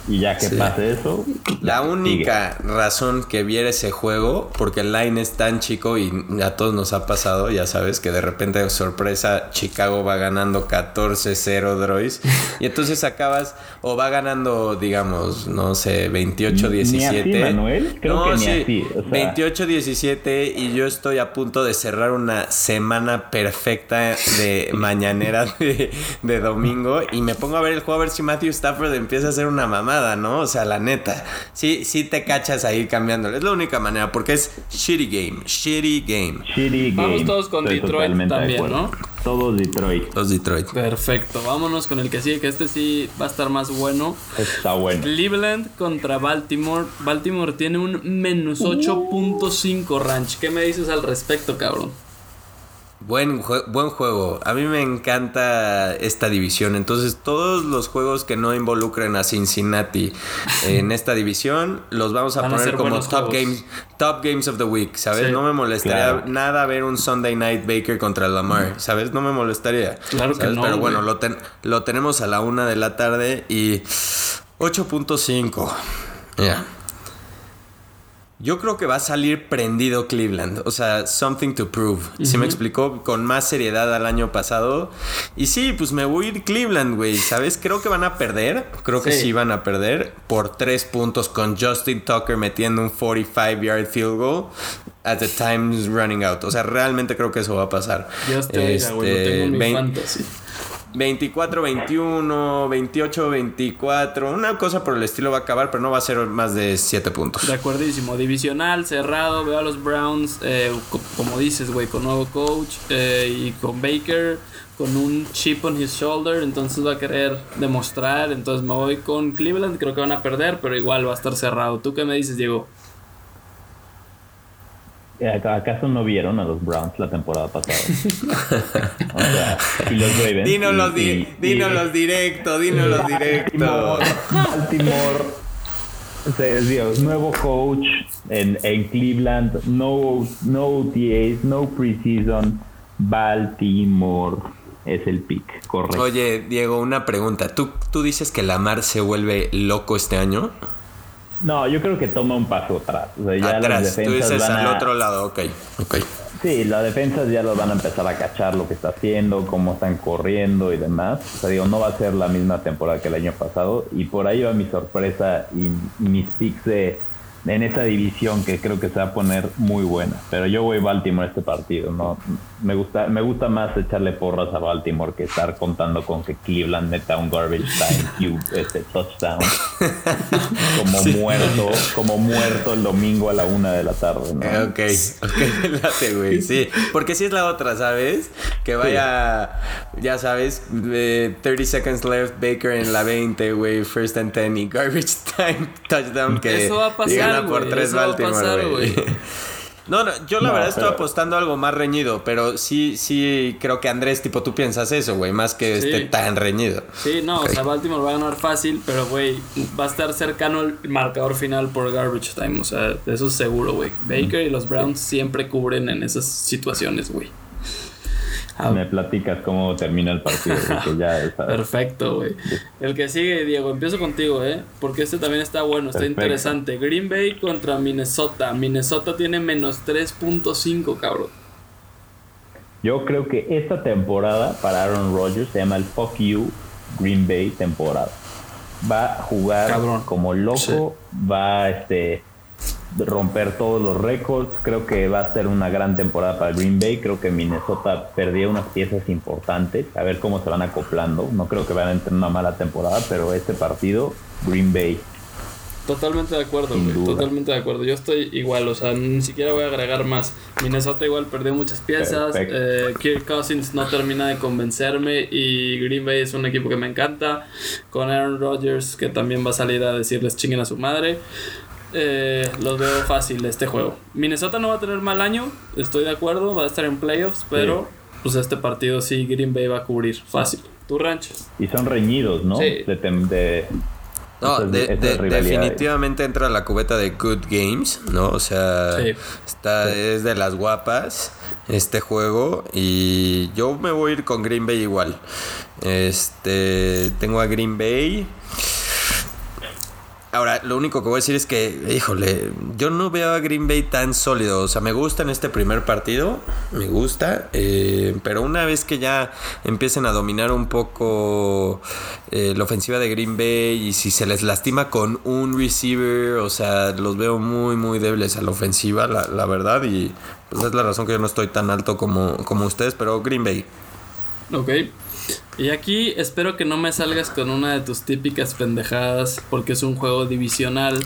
y ya que Sí. pase eso. La única razón que viera ese juego, porque el line es tan chico y a todos nos ha pasado, ya sabes, que de repente, sorpresa, Chicago va ganando 14-0 Droids. Y entonces acabas, o va ganando, digamos, no sé, Ni 28-17. así, Manuel. Creo que ni así, o sea. 28-17 y yo estoy a punto de cerrar una semana perfecta de mañanera de, de domingo y me pongo a ver el juego a ver si Matthew Stafford empieza a hacer una mamada, ¿no? O sea, la neta. Sí, sí te cachas ahí cambiándole. Es la única manera porque es shitty game, shitty game. Shitty Vamos game. todos con Estoy Detroit de también. ¿no? Todos Detroit. Los Detroit. Perfecto. Vámonos con el que sigue, que este sí va a estar más bueno. Está bueno. Cleveland contra Baltimore. Baltimore tiene un menos 8.5 ranch. ¿Qué me dices al respecto, cabrón? Buen, jue- buen juego. A mí me encanta esta división. Entonces, todos los juegos que no involucren a Cincinnati [laughs] en esta división, los vamos a Van poner como top games, top games of the week, ¿sabes? Sí. No me molestaría Claro. nada ver un Sunday Night Baker contra Lamar, ¿sabes? No me molestaría. Claro que no, Pero bueno, lo, ten- lo tenemos a la una de la tarde y 8.5. Ya. Yo creo que va a salir prendido Cleveland. O sea, something to prove. ¿Sí me explicó? Con más seriedad al año pasado. Y sí, pues me voy a ir Cleveland, güey. ¿Sabes? Creo que van a perder. Creo que Sí. van a perder. Por tres puntos con Justin Tucker metiendo un 45 yard field goal. At the time's running out. O sea, realmente creo que eso va a pasar. Dios te oiga, güey. Lo Este, tengo en mi vein- fantasy. 24-21, 28-24, una cosa por el estilo va a acabar, pero no va a ser más de 7 puntos. De acuerdísimo. Divisional, cerrado. Veo a los Browns, eh, co- como dices, güey, con nuevo coach eh, y con Baker, con un chip on his shoulder. Entonces va a querer demostrar. Entonces me voy con Cleveland. Creo que van a perder, pero igual va a estar cerrado. ¿Tú qué me dices, Diego? Eh, ¿Acaso no vieron a los Browns la temporada pasada? [laughs] o sea, y los Ravens. Dínoslos, y- di- directo, dínoslos directo. Baltimore, o sea, nuevo coach en, en Cleveland, no, no OTAs, no preseason, Baltimore es el pick, correcto. Oye, Diego, una pregunta. ¿Tú, ¿Tú dices que Lamar se vuelve loco este año? No, yo creo que toma un paso atrás. O sea, ya las Atrás. Tú defensas dices van al a- otro lado, ok. Ok. Sí, las defensas ya lo van a empezar a cachar lo que está haciendo, cómo están corriendo y demás. O sea, digo, no va a ser la misma temporada que el año pasado. Y por ahí va mi sorpresa y mis picks de, en esa división que creo que se va a poner muy buena. Pero yo voy Baltimore este partido. No, me gusta, me gusta más echarle porras a Baltimore que estar contando con que Cleveland meta un garbage time cube, este touchdown, [laughs] como muerto, como muerto el domingo a la una de la tarde. ¿no? Eh, Ok, ok, [laughs] late, güey. Sí, porque si es la otra, ¿sabes? Que vaya, ya sabes, eh, 30 seconds left, Baker en la 20, güey, first and 10 y garbage [laughs] time touchdown que Eso va a pasar, por güey, 3 eso va a Baltimore, güey. No, no, yo la No, verdad estoy apostando algo más reñido, pero sí, sí creo que Andrés, tipo, tú piensas eso, güey, más que Sí. esté tan reñido. Sí, no, o sea, Baltimore va a ganar fácil, pero, güey, va a estar cercano el marcador final por garbage time. O sea, eso es seguro, güey. Baker y los Browns siempre cubren en esas situaciones, güey. Ah, Me platicas cómo termina el partido, ya [laughs] es- Perfecto, güey. El que sigue, Diego, empiezo contigo, ¿eh? Porque este también está bueno, está Perfecto. interesante. Green Bay contra Minnesota. Minnesota tiene menos 3.5, cabrón. Yo creo que esta temporada para Aaron Rodgers se llama el Fuck You Green Bay temporada. Va a jugar Cabrón. como loco, Sí. va a este, romper todos los récords. Creo que va a ser una gran temporada para Green Bay. Creo que Minnesota perdió unas piezas importantes. A ver cómo se van acoplando. No creo que van a tener una mala temporada, pero este partido, Green Bay. Totalmente de acuerdo, güey. Totalmente de acuerdo. Yo estoy igual, o sea, ni siquiera voy a agregar más. Minnesota igual perdió muchas piezas. Eh, Kirk Cousins no termina de convencerme. Y Green Bay es un equipo que me encanta. Con Aaron Rodgers, que también va a salir a decirles chinguen a su madre. Eh, los veo fácil este juego. Minnesota no va a tener mal año, estoy de acuerdo, va a estar en playoffs, pero pues este partido sí Green Bay va a cubrir fácil. Tu rancho. Y son reñidos, ¿no? Sí. De, de, no, definitivamente entra la cubeta de Good Games, ¿no? O sea, está, es de las guapas este juego y yo me voy a ir con Green Bay igual. Este, tengo a Green Bay. Ahora, lo único que voy a decir es que, híjole, yo no veo a Green Bay tan sólido. O sea, me gusta en este primer partido, me gusta, eh, pero una vez que ya empiecen a dominar un poco eh, la ofensiva de Green Bay y si se les lastima con un receiver, o sea, los veo muy, muy débiles a la ofensiva, la, la verdad, y pues es la razón que yo no estoy tan alto como, como ustedes, pero Green Bay. Ok. Y aquí espero que no me salgas con una de tus típicas pendejadas porque es un juego divisional.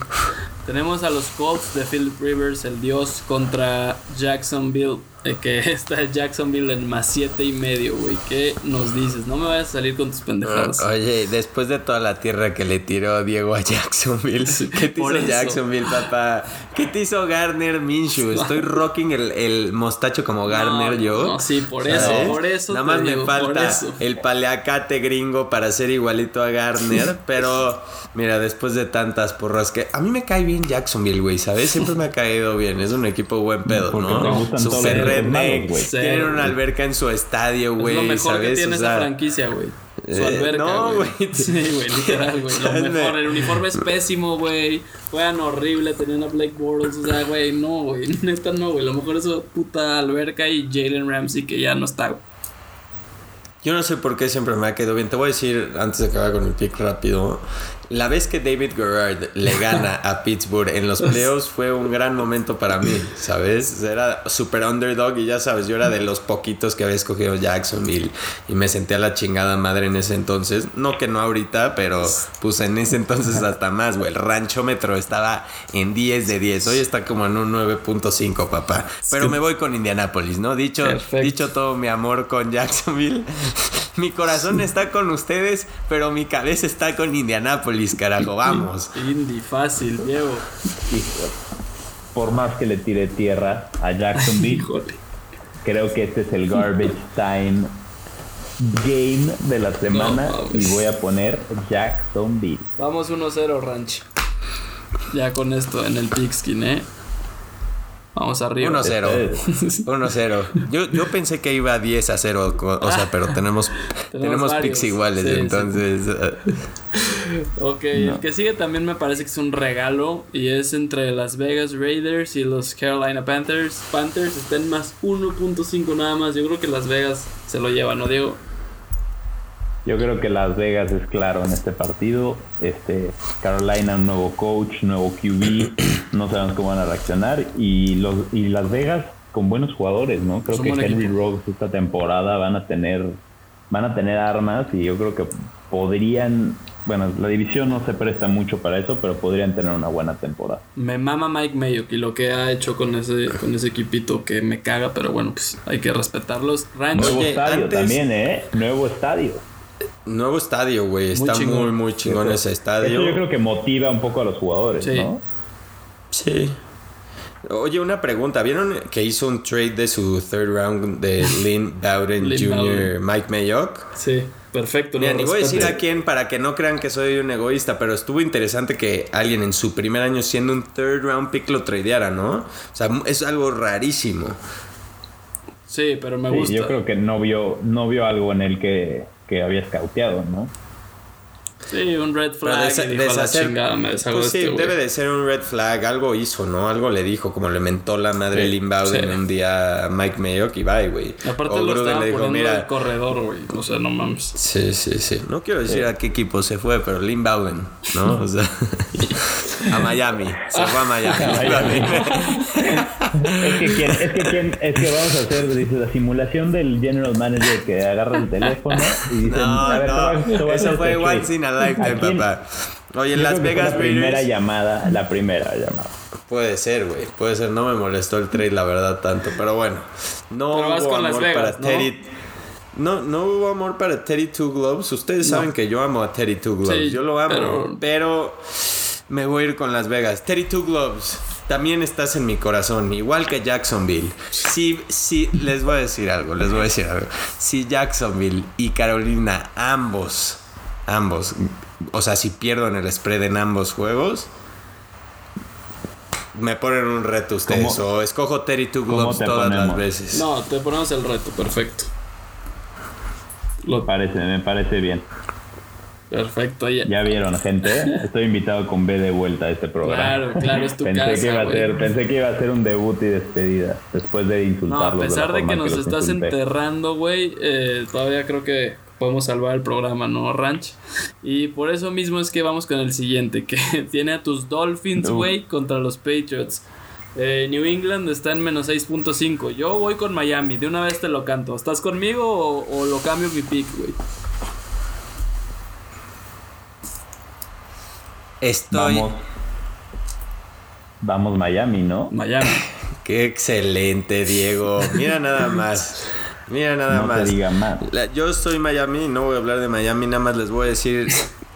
Tenemos a los Colts de Philip Rivers, el dios, contra Jacksonville que [laughs] está Jacksonville en más siete y medio, güey. ¿Qué nos dices? No me vayas a salir con tus pendejadas. oye, después de toda la tierra que le tiró Diego a Jacksonville, ¿qué te hizo Jacksonville, papá? ¿Qué te hizo Garner Minshew? [laughs] Estoy rocking el, mostacho como Garner yo. No, sí, por eso, por eso. Nada más me falta el paleacate gringo para ser igualito a Garner, [laughs] pero mira, después de tantas porras que a mí me cae bien Jacksonville, güey, ¿sabes? Siempre me ha caído bien, es un equipo buen pedo, ¿no? Super tienen una alberca en su estadio, güey. Es lo mejor que tiene esa franquicia, güey. Su eh, alberca. no, güey. [laughs] Sí, güey, literal, güey. Lo mejor. El uniforme es pésimo, güey. Juegan horrible, tenían a Blake Bortles. O sea, güey, no, güey. [laughs] Neta, no, güey. Lo mejor es su puta alberca y Jalen Ramsey, que ya no está, güey. Yo no sé por qué siempre me ha quedado bien. Te voy a decir, antes de acabar con el pick rápido, la vez que David Gerard le gana a [laughs] Pittsburgh en los playoffs fue un gran momento para mí, ¿sabes? Era super underdog y ya sabes, yo era de los poquitos que había escogido Jacksonville y me senté a la chingada madre en ese entonces. No que no ahorita, pero pues en ese entonces hasta más, güey. El ranchómetro estaba en 10 de 10. Hoy está como en un 9.5, papá. Pero me voy con Indianapolis, ¿no? Dicho, dicho todo mi amor con Jacksonville, [laughs] mi corazón está con ustedes, pero mi cabeza está con Indianapolis carajo, vamos. Indy, fácil, Diego. Por más que le tire tierra a Jacksonville, creo que este es el garbage time game de la semana y voy a poner Jacksonville. Vamos 1-0, Ranch. Ya con esto en el pigskin, ¿eh? Vamos arriba. 1-0. 1-0. [laughs] Yo, yo pensé que iba 10 a 0. O sea, pero tenemos, [laughs] tenemos, picks iguales. entonces. [laughs] ok, el que sigue también me parece que es un regalo. Y es entre Las Vegas Raiders y los Carolina Panthers. Panthers estén más 1.5 nada más. Yo creo que Las Vegas se lo lleva, ¿no, Diego? Yo creo que Las Vegas es claro en este partido. Este Carolina, un nuevo coach, nuevo QB, no sabemos cómo van a reaccionar. Y los y Las Vegas con buenos jugadores, ¿no? Creo que Henry Rogers esta temporada van a tener van a tener armas y yo creo que podrían, bueno, la división no se presta mucho para eso, pero podrían tener una buena temporada. Me mama Mike Mayo y lo que ha hecho con ese con ese equipito que me caga, pero bueno, pues hay que respetarlos. Nuevo estadio también, ¿eh? Nuevo estadio. Nuevo estadio, güey. Está muy, muy chingón ese estadio. yo creo que motiva un poco a los jugadores, ¿no? Sí. Oye, una pregunta. ¿Vieron que hizo un trade de su third round de [laughs] Lynn Bowden Jr., Mike Mayock? Sí, perfecto. Mira, ni voy a decir a quién para que no crean que soy un egoísta, pero estuvo interesante que alguien en su primer año siendo un third round pick lo tradeara, ¿no? O sea, es algo rarísimo. Sí, pero me gusta. Yo creo que no vio, no vio algo en el que que había escauteado, ¿no? Sí, un red flag. pues sí, debe de ser un red flag. Algo hizo, ¿no? Algo le dijo, como le mentó la madre sí, Lynn Bowden un día a Mike Mayock y bye, güey. Aparte o lo estaba le dijo, mira. El corredor, güey. O sea, no mames. Sí, sí, sí. No quiero decir a qué equipo se fue, pero Lynn Bowden, ¿no? [laughs] O sea, a Miami. Se fue a [laughs] Miami. es, que quién, es, que quién, es que vamos a hacer dice, la simulación del general manager que agarra el teléfono y dice, no, a ver, no, eso fue once in a lifetime, papá. Oye, en Yo Las Vegas La primera llamada, la primera llamada. Puede ser, güey. Puede ser. No me molestó el trade, la verdad, tanto. Pero bueno. No Pero vas hubo con Las amor Vegas, para ¿no? Teddy. No, no hubo amor para Teddy Two Gloves. Ustedes saben que yo amo a Teddy Two Gloves. Sí, yo lo amo. pero- Pero... me voy a ir con Las Vegas. Teddy Two Gloves. También estás en mi corazón, igual que Jacksonville. Si, si, les voy a decir algo, les voy a decir algo. Si Jacksonville y Carolina, ambos, ambos, o sea, si pierdo en el spread en ambos juegos, me ponen un reto ustedes. ¿Cómo? O escojo Teddy Two ¿Cómo Gloves te todas las ponemos? veces. No, te ponemos el reto, perfecto. Me parece, me parece bien. Perfecto, ya. Ya vieron, gente. Estoy invitado con B de vuelta a este programa. Claro, claro, es tu pensé casa, que iba a ser, pensé que iba a ser un debut y despedida después de No, insultarlos. a pesar de, que nos estás insulté. enterrando, güey, eh, todavía creo que podemos salvar el programa, ¿no, Ranch? Y por eso mismo es que vamos con el siguiente, que [laughs] tiene a tus Dolphins, No. güey, contra los Patriots. Eh, New England está en menos 6.5. Yo voy con Miami, de una vez te lo canto. ¿Estás conmigo o, o lo cambio mi pick, güey? Estoy. Vamos. Vamos Miami, ¿no? Miami. [laughs] Qué excelente, Diego. Mira nada más. Mira nada No te más. diga más. La- yo soy Miami, no voy a hablar de Miami, nada más les voy a decir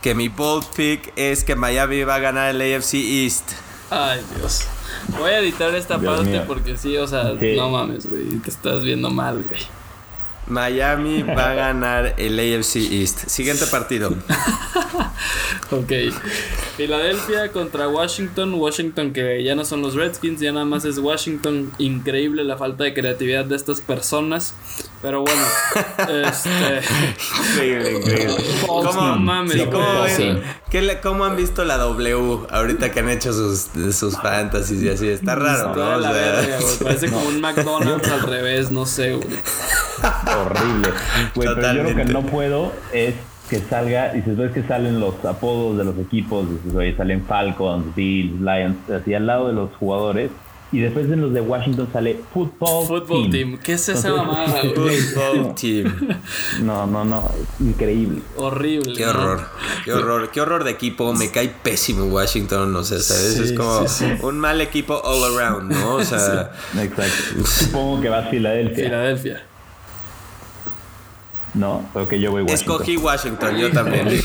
que mi bold pick es que Miami va a ganar el AFC East. Ay, Dios. Voy a editar esta Dios parte mío. porque sí, o sea, Sí. no mames, güey. Te estás viendo mal, güey. Miami [laughs] va a ganar el AFC East. Siguiente partido. [laughs] Ok. Filadelfia contra Washington. Washington que ya no son los Redskins, ya nada más es Washington. Increíble la falta de creatividad de estas personas. Pero bueno, [laughs] este... Increíble, increíble. No mames, sí. ¿cómo, cómo han visto la W ahorita que han hecho sus, sus fantasies y así? Está raro, ¿no? la verga. Parece como un McDonald's al revés, no sé, güey. Horrible. Güey, pero yo lo que no puedo es que salga, y si ves que salen los apodos de los equipos, dices, oye, salen Falcons, Bills, Lions, así al lado de los jugadores, y después en los de Washington sale Football, Football team. ¿Qué es esa mamada? [laughs] Football [laughs] team. No, no, no, increíble. Horrible. Qué ¿no? horror, qué horror, qué horror de equipo. Me cae pésimo Washington, o sea, ¿sabes? Sí, es como sí, sí. un mal equipo all around, ¿no? O sea, [laughs] Exacto. Supongo que vas a Filadelfia. Filadelfia. No, que yo voy a Washington. escogí Washington, yo también. [laughs]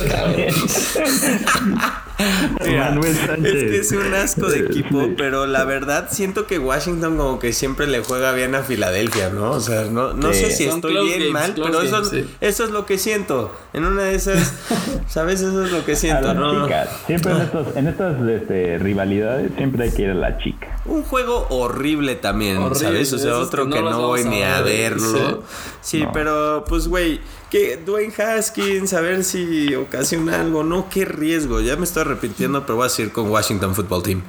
Manuel Sánchez. es que es un asco de equipo, pero la verdad siento que Washington como que siempre le juega bien a Filadelfia, ¿no? O sea, no, no Sí. sé si Son estoy bien games, mal, pero eso, sí. eso es lo que siento. En una de esas, [laughs] ¿sabes? Eso es lo que siento, ¿no? chicas. Siempre en, estos, en estas este, rivalidades siempre hay que ir a la chica. Un juego horrible también, Horrible, ¿sabes? O sea, otro que no que los no voy a ni a ver, verlo. Sí, No. pero pues, güey, que Dwayne Haskins, a ver si ocasiona algo, ¿no? Qué riesgo. Ya me estoy arrepintiendo, pero voy a seguir con Washington Football Team.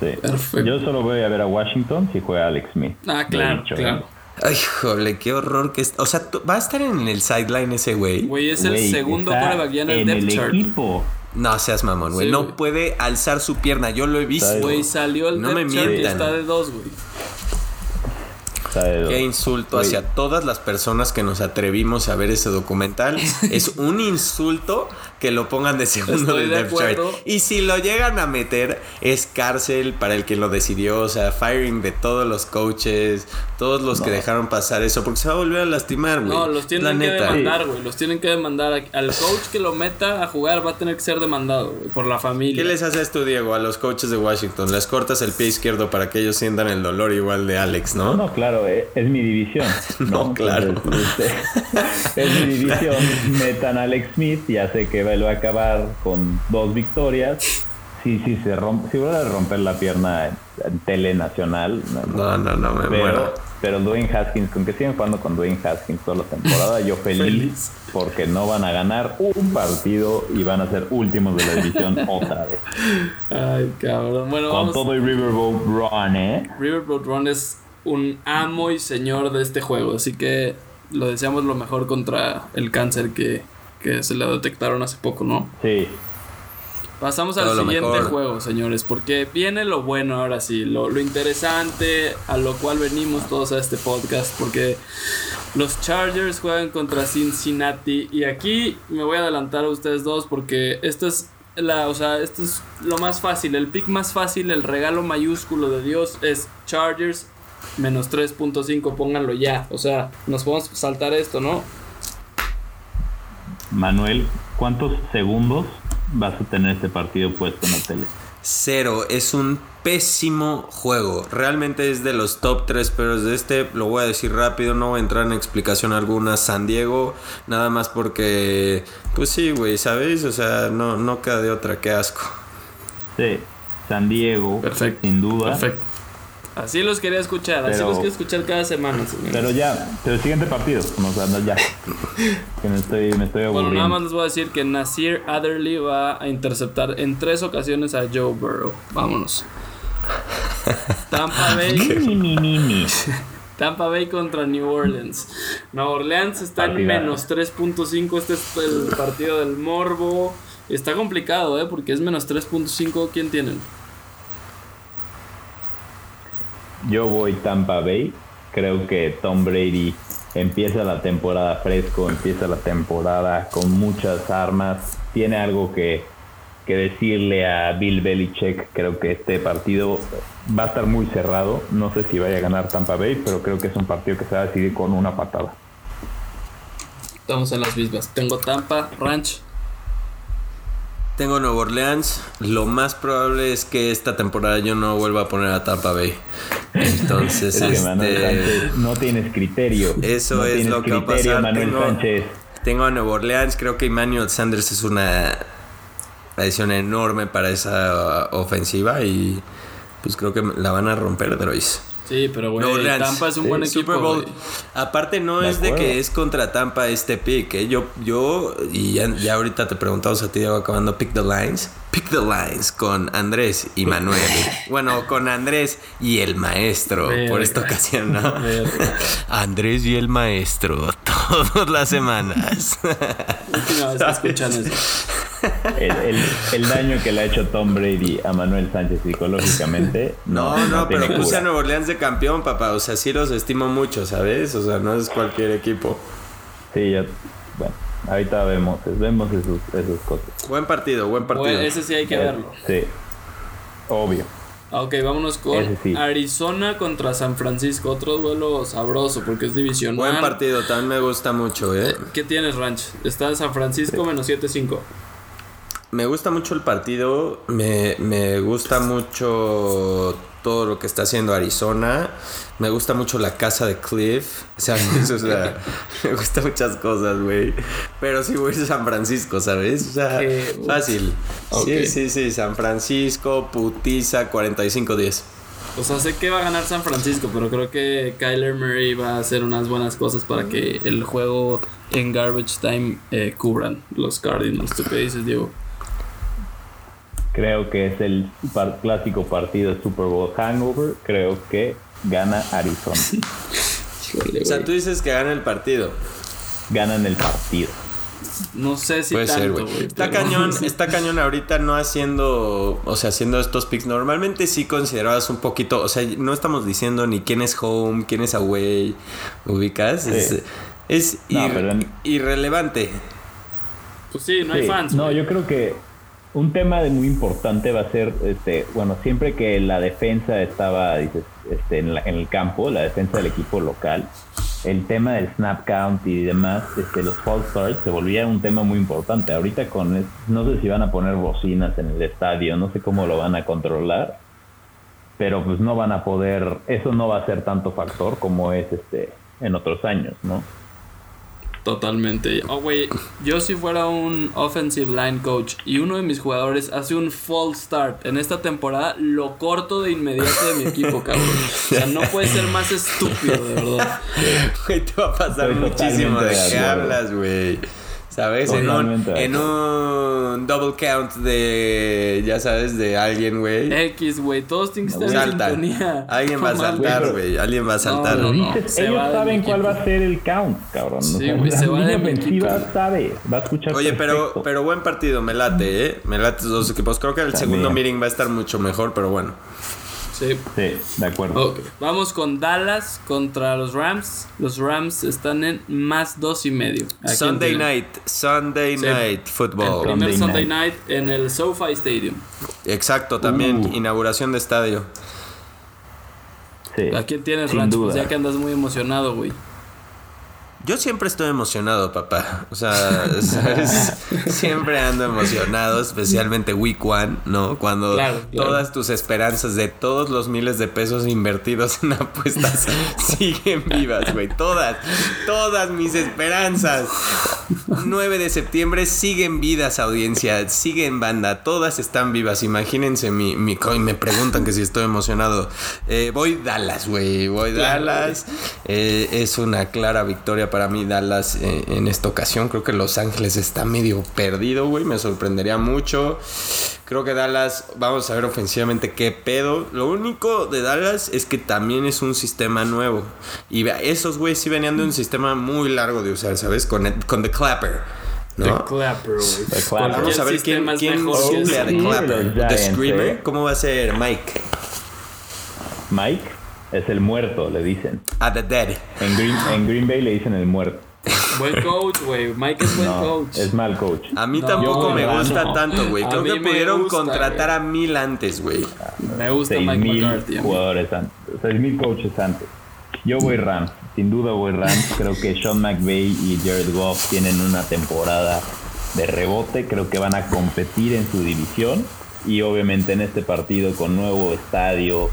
Sí. Perfecto. Yo solo voy a ver a Washington si juega Alex Smith. Ah, claro, dicho, claro. ¿eh? Ay, joder, qué horror que es. O sea, ¿va a estar en el sideline ese güey? Güey, es el segundo está quarterback ya en el depth chart. equipo. No seas mamón, güey. Sí, no puede alzar su pierna. Yo lo he visto. Está Güey, salió el No me depth chart y mientan. está de dos, güey. Qué insulto hacia todas las personas que nos atrevimos a ver ese documental. [laughs] es un insulto que lo pongan de segundo Estoy del de depth chart. acuerdo. Y si lo llegan a meter, es cárcel para el que lo decidió. O sea, firing de todos los coaches, todos los que dejaron pasar eso, porque se va a volver a lastimar, güey. No, los La tienen que neta. demandar, güey. Los tienen que demandar. Al coach que lo meta a jugar va a tener que ser demandado, güey, por la familia. ¿Qué les haces tú, Diego, a los coaches de Washington? Les cortas el pie izquierdo para que ellos sientan el dolor igual de Alex, ¿no? No, claro, eh, es mi división. [laughs] No, No, claro. Entonces, este, [laughs] es mi división. [laughs] Metan a Alex Smith, ya sé que va a acabar con dos victorias. Sí, sí, se rompe, si vuelve a romper la pierna en, en tele nacional. No, no, no, me muero. pero, pero Dwayne Haskins, con que siguen jugando con Dwayne Haskins toda la temporada, yo [laughs] feliz, Feliz. porque no van a ganar un partido y van a ser últimos de la división [laughs] otra vez. Ay, cabrón. Bueno, Con vamos. todo y Riverboat Run, ¿eh? Riverboat Run es un amo y señor de este juego, así que lo deseamos lo mejor contra el cáncer que, que se le detectaron hace poco, ¿no? Sí, Pasamos Todo al siguiente mejor. juego, señores, porque viene lo bueno ahora sí, lo, lo interesante a lo cual venimos todos a este podcast, porque los Chargers juegan contra Cincinnati y aquí me voy a adelantar a ustedes dos porque esto es la, o sea, esto es lo más fácil. El pick más fácil, el regalo mayúsculo de Dios es Chargers menos 3.5. Pónganlo ya. O sea, nos podemos saltar esto, ¿no? Manuel, ¿cuántos segundos vas a tener este partido puesto en la tele? Cero, es un pésimo juego. Realmente es de los top 3 pero de este. Lo voy a decir rápido, no voy a entrar en explicación alguna. San Diego, nada más porque, pues sí, güey, ¿sabéis? O sea, no, no queda de otra, qué asco. Sí, San Diego, Perfecto. sin duda. Perfecto. Así los quería escuchar, así Pero- los quiero escuchar cada semana. señores. Pero ya, pero el siguiente partido, o sea, no, ya. Que me estoy, me estoy Bueno, aburriendo. nada más les voy a decir que Nasir Adderley va a interceptar en tres ocasiones a Joe Burrow. Vámonos. [laughs] Tampa Bay. [laughs] Tampa Bay contra New Orleans. Nueva Orleans está en menos 3.5. Este es el partido del Morbo. Está complicado, ¿eh? Porque es menos 3.5. ¿Quién tienen? Yo voy Tampa Bay. Creo que Tom Brady empieza la temporada fresco, empieza la temporada con muchas armas. Tiene algo que, que decirle a Bill Belichick. Creo que este partido va a estar muy cerrado. No sé si vaya a ganar Tampa Bay, pero creo que es un partido que se va a decidir con una patada. Estamos en las mismas. Tengo Tampa, Ranch. Tengo Nueva Orleans. Lo más probable es que esta temporada yo no vuelva a poner a Tampa Bay. Entonces, Es que Manuel este. Sánchez no tienes criterio. Eso No es lo que va a criterio, pasar. Manuel Tengo, Sánchez. tengo a Nueva Orleans. Creo que Emmanuel Sanders es una adición enorme para esa ofensiva y pues creo que la van a romper, Drois. Sí, pero güey, Orleans. Tampa es un buen equipo. Super Bowl. Aparte no De es de que es contra Tampa este pick. ¿eh? Yo, yo, y ya, ya ahorita te preguntamos a ti, Diego, acabando Pick the Lines. Pick the Lines con Andrés y Manuel. [laughs] bueno, con Andrés y el maestro por esta ocasión, ¿no? Verga. [laughs] Andrés y el maestro todas las semanas. Que escuchan eso. El, el- el daño que le ha hecho Tom Brady a Manuel Sánchez psicológicamente. No, no, tiene pero puse a. Nueva Orleans de campeón, papá. O sea, sí los estimo mucho, ¿sabes? O sea, no es cualquier equipo. Sí, ya. Bueno, ahorita vemos, vemos esos, esas cosas. Buen partido, buen partido. Ese sí hay que verlo. Sí, obvio. Ah, Ok, vámonos con sí. Arizona contra San Francisco. Otro duelo sabroso porque es divisional. Buen partido, también me gusta mucho, ¿eh? ¿Qué tienes, Ranch? Está en San Francisco menos 7.5. Me gusta mucho el partido, me, me gusta mucho todo lo que está haciendo Arizona, me gusta mucho la casa de Cliff. [laughs] O sea, me gustan muchas cosas, güey. Pero sí voy a San Francisco, ¿sabes? O sea, Qué- fácil. Sí, sí, sí, San Francisco, putiza, 45-10. O sea, sé que va a ganar San Francisco, pero creo que Kyler Murray va a hacer unas buenas cosas para que el juego en garbage time eh, cubran los Cardinals. ¿Tú qué dices, Diego? Creo que es el par- clásico partido Super Bowl Hangover. Creo que gana Arizona. Híjole, O sea, tú dices que gana el partido. Ganan el partido. No sé si Puede tanto, ser, güey. güey. Está pero- cañón, está cañón ahorita no haciendo, o sea, haciendo estos picks. Normalmente sí considerabas un poquito, o sea, no estamos diciendo ni quién es home, quién es away, ubicas. Es, Sí. es No, ir- pero- irrelevante. Pues sí, no hay fans. No, yo creo que un tema de muy importante va a ser, este, bueno, siempre que la defensa estaba, dices, este, en, la- en el campo, la defensa del equipo local, el tema del snap count y demás, este, los false starts se volvía un tema muy importante. Ahorita con, no sé si van a poner bocinas en el estadio, no sé cómo lo van a controlar, pero pues no van a poder, eso no va a ser tanto factor como es este en otros años, ¿no? Totalmente. Oh, güey, yo si fuera un offensive line coach y uno de mis jugadores hace un false start en esta temporada, lo corto de inmediato de mi equipo, [laughs] cabrón. O sea, no puede ser más estúpido, de verdad. Güey, te va a pasar Estoy muchísimo de qué hablas, güey. ¿Sabes? En un, en un double count de, ya sabes, de alguien, güey. X, güey, todos tienen que estar en sintonía. Alguien va a No saltar, güey. Alguien va a saltar. No, no, se va ellos saben cuál va a ser el count, cabrón. Sí, güey, se la va de ofensiva equipo. sabe, va a escuchar Oye, pero, pero buen partido, me late, ¿eh? Me late los dos equipos. Creo que el También. segundo meeting va a estar mucho mejor, pero bueno. Sí. Sí, de acuerdo. Ok. Vamos con Dallas contra los Rams. Los Rams están en más dos y medio. ¿A quién Sunday night, Sunday Sí. night El football. primer Sunday Sunday night. night en el SoFi Stadium. Exacto, también Uh. inauguración de estadio. Sí. ¿A quién tienes, Sin Rancho? Pues duda. ya que andas muy emocionado, güey. Yo siempre estoy emocionado, papá. O sea, ¿sabes? [laughs] siempre ando emocionado, especialmente Week One, ¿no? Cuando Claro, claro. todas tus esperanzas de todos los miles de pesos invertidos en apuestas [laughs] siguen vivas, güey. Todas, todas mis esperanzas. 9 de septiembre siguen vidas, audiencia. Siguen banda. Todas están vivas. Imagínense mi, mi y me preguntan que si estoy emocionado. Eh, voy Dallas, güey. Voy Claro, Dallas. Eh, es una clara victoria para mí Dallas eh, en esta ocasión. Creo que Los Ángeles está medio perdido, güey. Me sorprendería mucho. Creo que Dallas, vamos a ver ofensivamente qué pedo. Lo único de Dallas es que también es un sistema nuevo. Y esos güeyes sí venían de un sistema muy largo de usar, ¿sabes? Con, el- con The Clapper. ¿no? The Clapper, güey. The Clapper. Vamos a ver quién, quién suple a. The Clapper. The Screamer. ¿Cómo va a ser Mike? Mike es el muerto, le dicen. A The Dead. En Green, en Green Bay le dicen el muerto. Buen coach, güey. Mike es buen No, coach. es mal coach. A mí No, tampoco me no. gusta tanto, güey. Creo que me pudieron gusta, contratar a mil antes, güey. Me gusta Seis Mike mil McCarthy. jugadores antes. Seis mil coaches antes. Yo voy Rams. Sin duda voy Rams. Creo que Sean McVay y Jared Goff tienen una temporada de rebote. Creo que van a competir en su división. Y obviamente en este partido con nuevo estadio,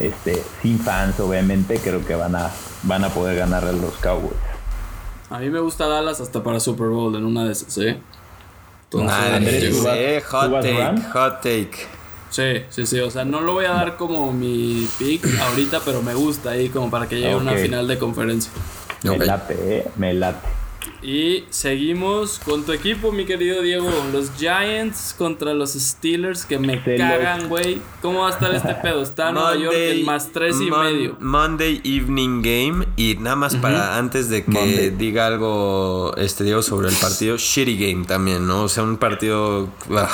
este, sin fans, obviamente, creo que van a, van a poder ganar a los Cowboys. A mí me gusta Dallas hasta para Super Bowl en una de esas, ¿eh? Entonces, Madre, Andrés, ¿tú vas- eh, tú hot vas take, hot take. Sí, sí, sí. O sea, no lo voy a dar como mi pick [clears throat] ahorita, pero me gusta ahí como para que llegue a una final de conferencia. Me late, eh, me late. Y seguimos con tu equipo, mi querido Diego. Los Giants contra los Steelers que me cagan, güey. ¿Cómo va a estar este pedo? Está Nueva York en más tres y Mon- medio. Monday Evening Game. Y nada más para antes de que Monday. diga algo este Diego sobre el partido, Shitty Game también, ¿no? O sea, un partido. ugh.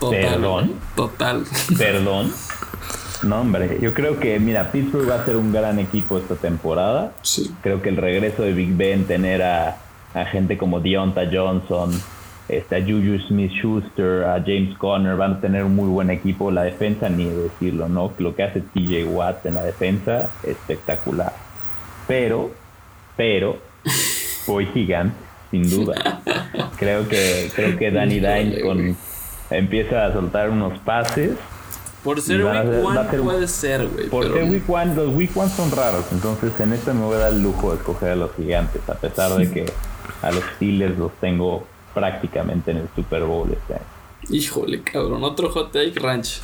Total. Perdón. Total. Perdón. No, hombre, yo creo que, mira, Pittsburgh va a ser un gran equipo esta temporada. Sí. Creo que el regreso de Big Ben, tener a, a gente como Deonta Johnson, este, a Juju Smith-Schuster, a James Conner, van a tener un muy buen equipo. La defensa, ni decirlo, ¿no? Lo que hace TJ Watt en la defensa, espectacular. Pero, pero, voy gigante, sin duda. Creo que, creo que Danny Dimes con, empieza a soltar unos pases Por ser Week One ser puede ser, güey. Por pero- ser week one, los week one son raros, entonces en esta me voy a dar el lujo de escoger a los gigantes, a pesar de que [laughs] a los Steelers los tengo prácticamente en el Super Bowl este año. Híjole, cabrón. Otro hot take ranch.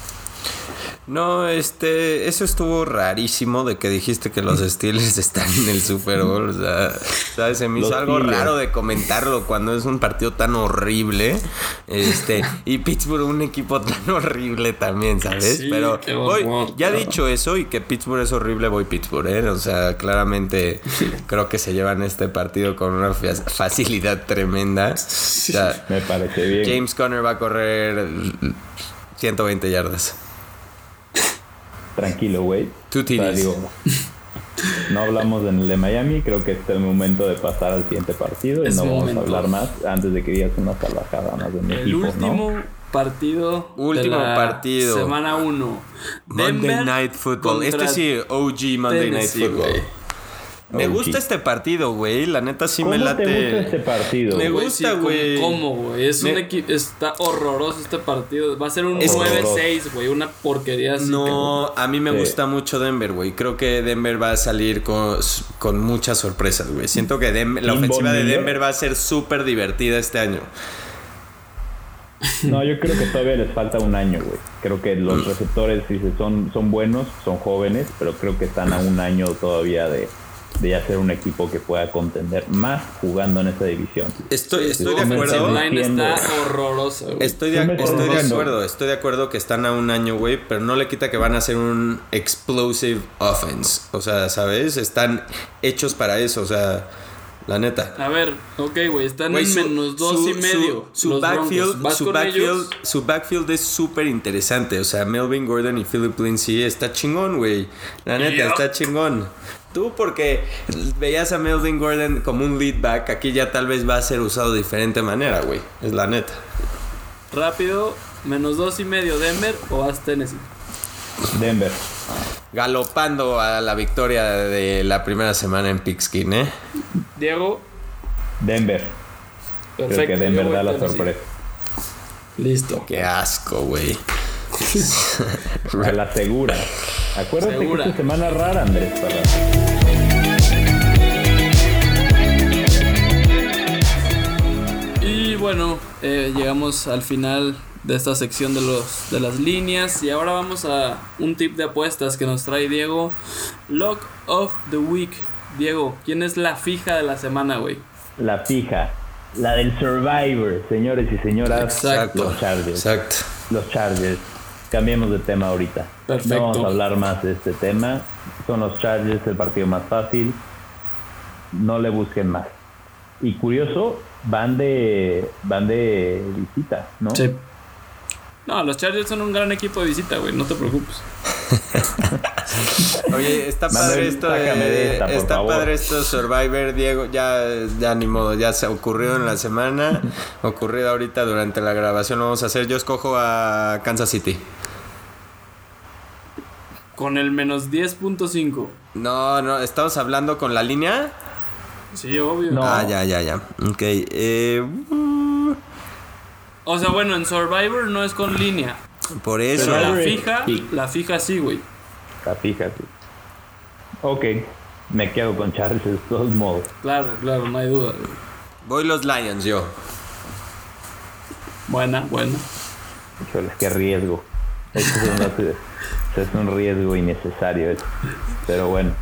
No, este, eso estuvo rarísimo de que dijiste que los [laughs] Steelers están en el Super Bowl. O sea, ¿sabes? Se me hizo Los algo Steelers. raro de comentarlo cuando es un partido tan horrible. Este, y Pittsburgh, un equipo tan horrible también, ¿sabes? Sí, Pero voy, ya dicho eso y que Pittsburgh es horrible, voy Pittsburgh, ¿eh? O sea, claramente [laughs] creo que se llevan este partido con una fa- facilidad tremenda. O sea, Me parece bien. James Conner va a correr 120 yardas. Tranquilo, güey. Two O sea, TDs. digo, no hablamos en el de Miami, creo que este es el momento de pasar al siguiente partido y no vamos momento. a hablar más antes de que digas una salvajada más de mi El equipo, último ¿no? partido. Último de la partido. Semana 1. Monday Night Football. Este sí, OG Monday Night Football. Me gusta este partido, güey. La neta sí ¿Cómo me late. te gusta este partido? Me güey? gusta, güey. ¿Cómo, güey? Es un Me- equipo. Está horroroso este partido. Va a ser un Es- 9-6, güey. Una porquería así. No, a mí me Sí. gusta mucho Denver, güey. Creo que Denver va a salir con, con muchas sorpresas, güey. Siento que Denver- la ofensiva de. Denver va a ser súper divertida este año. No, yo creo que todavía les falta un año, güey. Creo que los receptores sí, sí, son, son buenos, son jóvenes, pero creo que están a un año todavía de, de ya ser un equipo que pueda contender más jugando en esa división. Estoy, estoy de acuerdo. está horrorosa, güey. Estoy de, estoy de acuerdo, estoy de acuerdo que están a un año, güey, pero no le quita que van a ser un explosive offense. O sea, ¿sabes? Están hechos para eso, o sea, la neta. A ver, ok, güey, están Güey, en su- menos dos su- y medio. Su, su backfield, Broncos. ¿Vas su, backfield, su backfield es súper interesante. O sea, Melvin Gordon y Philip Lindsay está chingón, güey. La neta, está chingón. Tú porque veías a Melvin Gordon como un lead back, aquí ya tal vez va a ser usado de diferente manera, güey. Es la neta. Rápido, menos dos y medio Denver o vas Tennessee. Denver. Galopando a la victoria de la primera semana en Pigskin, ¿eh? Diego, Denver. perfecto. Creo que Denver da la sorpresa. Listo. Qué asco, güey. [laughs] A la segura. Acuérdate Segura. que esta semana rara, Andrés. Para... bueno, eh, llegamos al final de esta sección de, los, de las líneas. Y ahora vamos a un tip de apuestas que nos trae Diego. Lock of the Week. Diego, ¿quién es la fija de la semana, güey? La fija. La del Survivor, señores y señoras. Exacto. Los Chargers. Exacto. Los Chargers. Cambiemos de tema ahorita. Perfecto. No vamos a hablar más de este tema. Son los Chargers el partido más fácil. No le busquen más. Y curioso, van de van de visita, ¿no? Sí. No, los Chargers son un gran equipo de visita, güey. No te preocupes. [laughs] Oye, está Manuel, padre esto de de, esta, por está favor. padre esto Survivor, Diego, ya, ya ni modo, ya se ocurrió en la semana, [laughs] ocurrido ahorita durante la grabación, lo vamos a hacer, yo escojo a Kansas City. Con el menos 10.5. No, no, estamos hablando con la línea. Sí, obvio. No. Ah, ya, ya, ya. Ok, eh, O sea, bueno, en Survivor no es con línea. por eso. Pero la fija, pick. la fija sí, güey. La fija, sí. Ok, me quedo con Chargers de todos modos. Claro, claro, no hay duda. güey. Voy los Lions yo. Buena, buena. Híjoles, qué riesgo. Esto es un, [laughs] es un riesgo innecesario. eso. Pero bueno,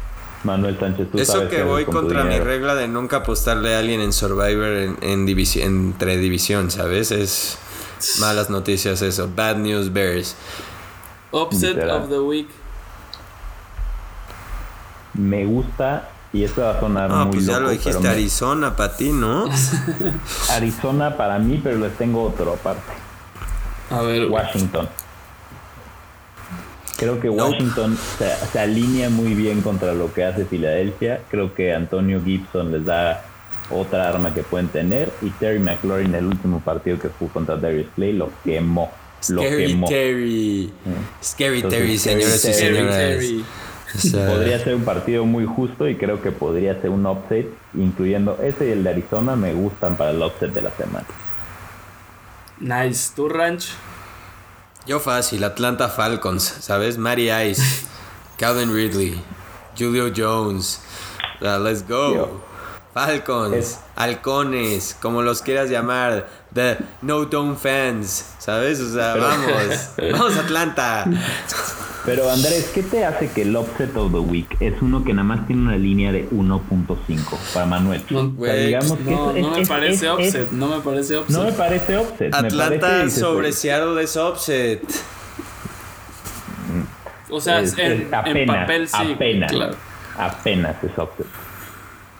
Manuel Sánchez, tú Eso sabes que voy contra mi regla de nunca apostarle a alguien en Survivor en, en divisi- entre división, ¿sabes? Es malas noticias eso. Bad news bears. Upset Literal. of the week. Me gusta, y esto va a sonar Ah, muy pues ya loco, lo dijiste, me- Arizona para ti, ¿no? [laughs] Arizona para mí, pero les tengo otro aparte. A ver, güey. Creo que Nope. Washington se, se alinea muy bien contra lo que hace Filadelfia. Creo que Antonio Gibson les da otra arma que pueden tener. Y Terry McLaurin, el último partido que jugó contra Darius Slay, lo quemó. Lo Scary quemó. Terry. Scary Entonces, Terry, Scary señores y Terry. señoras. Terry. O sea, Podría ser un partido muy justo y creo que podría ser un upset, incluyendo ese y el de Arizona, me gustan para el upset de la semana. Nice. ¿Tu ranch? Yo fácil, Atlanta Falcons, ¿sabes? Matty Ice, Calvin Ridley, Julio Jones. Let's go. Yo. Falcons, Es- halcones, como los quieras llamar. The No Dome fans, ¿sabes? O sea, vamos. [laughs] vamos Atlanta. Pero Andrés, ¿qué te hace que el upset of the week es uno que nada más tiene una línea de 1.5 para Manuel? No, O sea, güey, digamos que No, es- no me es- parece es- es- upset. No me parece upset. No me parece upset. me Atlanta sobre Seattle es upset. o sea, es- en, apenas, papel sí. apenas, Claro. apenas es upset.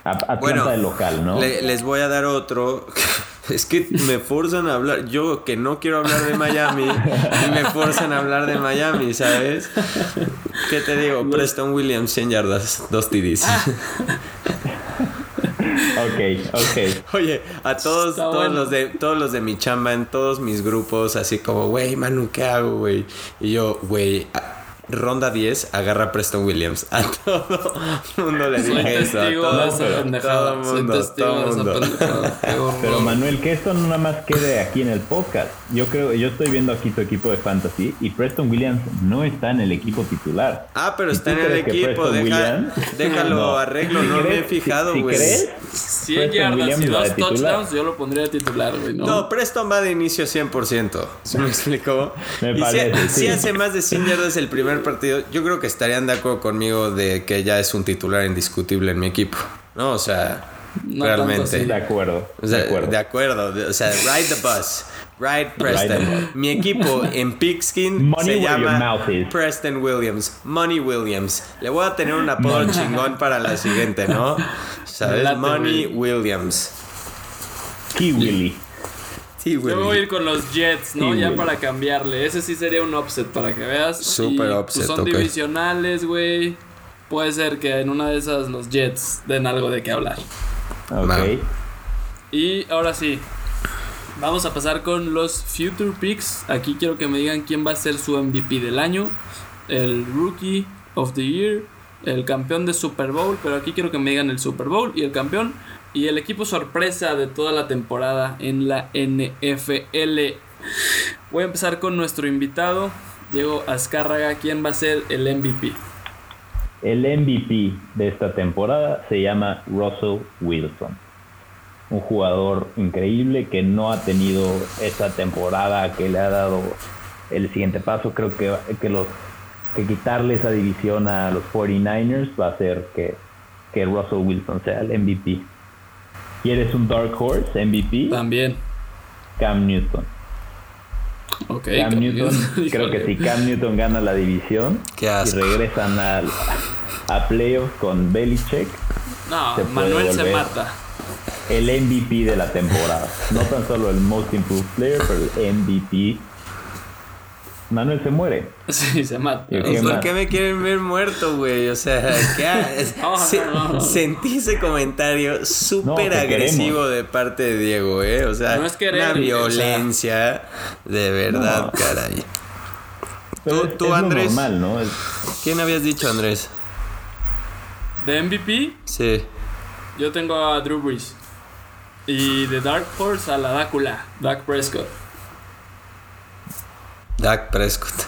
A- Atlanta Bueno, de local, ¿no? le- les voy a dar otro. [laughs] Es que me forzan a hablar. Yo que no quiero hablar de Miami, y me forzan a hablar de Miami, ¿sabes? ¿Qué te digo? Preston Williams, 100 yardas, dos TDs. Ah. Ok, ok. Oye, a todos, Está todos bueno. los de, todos los de mi chamba, en todos mis grupos, así como, güey, Manu, ¿qué hago, güey? Y yo, güey, a- ronda 10, agarra a Preston Williams. A todo mundo le Soy dije eso. A todo, de esa todo pendejada. el Soy mundo, testigo todo de el esa mundo. [laughs] Pero Manuel, que esto no nada más quede aquí en el podcast. Yo creo, yo estoy viendo aquí tu equipo de fantasy y Preston Williams no está en el equipo titular. Ah, pero ¿Y está en el equipo, deja- Williams- déjalo No. arreglo, Si no me he fijado, si- si güey. crees, 100 Preston yardas Williams y dos touchdowns, yo lo pondría de titular, güey, ¿no? No, Preston va de inicio 100%. ¿Sí me explicó? Me y si- parece, si, sí. hace más de 100 yardas el primer partido, yo creo que estarían de acuerdo conmigo de que ya es un titular indiscutible en mi equipo. ¿No? O sea, No Realmente. De acuerdo. O sea, de acuerdo. de acuerdo. O sea, ride the bus. Ride Preston. the bus. Mi equipo en Pigskin Money se llama mouth is. Preston Williams. Money Williams. Le voy a tener un apodo chingón para la siguiente, ¿no? [laughs] ¿Sabes? Money. Williams. Key Willy. Sí, Yo me voy a ir con los Jets, ¿no? Sí, ya güey. para cambiarle. Ese sí sería un offset para que veas. Súper Y, offset, pues, son divisionales, güey. Puede ser que en una de esas los Jets den algo de qué hablar. Ok. Y ahora sí, vamos a pasar con los Future Picks. Aquí quiero que me digan quién va a ser su MVP del año, el Rookie of the Year, el campeón de Super Bowl, pero aquí quiero que me digan el Super Bowl y el campeón y el equipo sorpresa de toda la temporada en la NFL. Voy a empezar con nuestro invitado, Diego Azcárraga, quién va a ser el MVP. El MVP de esta temporada se llama Russell Wilson. Un jugador increíble que no ha tenido esa temporada que le ha dado el siguiente paso. Creo que, que, los, que quitarle esa división a los 49ers va a hacer que, que Russell Wilson sea el MVP. ¿Quieres un Dark Horse MVP? También. Cam Newton. Ok. Cam Cam Newton, Newton. [laughs] creo que si Cam Newton gana la división Qué y regresan al- a playoffs con Belichick, No, se Manuel se mata. el MVP de la temporada. No tan solo el Most Improved Player, pero el MVP. Manuel se muere. [laughs] Sí, se mata. ¿Y ¿Y qué por más? qué me quieren ver muerto, güey? O sea, ¿qué [laughs] No, no, sentí ese comentario súper agresivo queremos. de parte de Diego, ¿eh? O sea, No es querer, una güey, o sea. violencia de verdad, No. caray. Pero Tú- es, tú, es Andrés. normal, ¿no? Es- ¿Quién habías dicho, Andrés? De MVP, Sí. yo tengo a Drew Brees. Y de Dark Horse a la Dácula, Dak Prescott. Dak Prescott.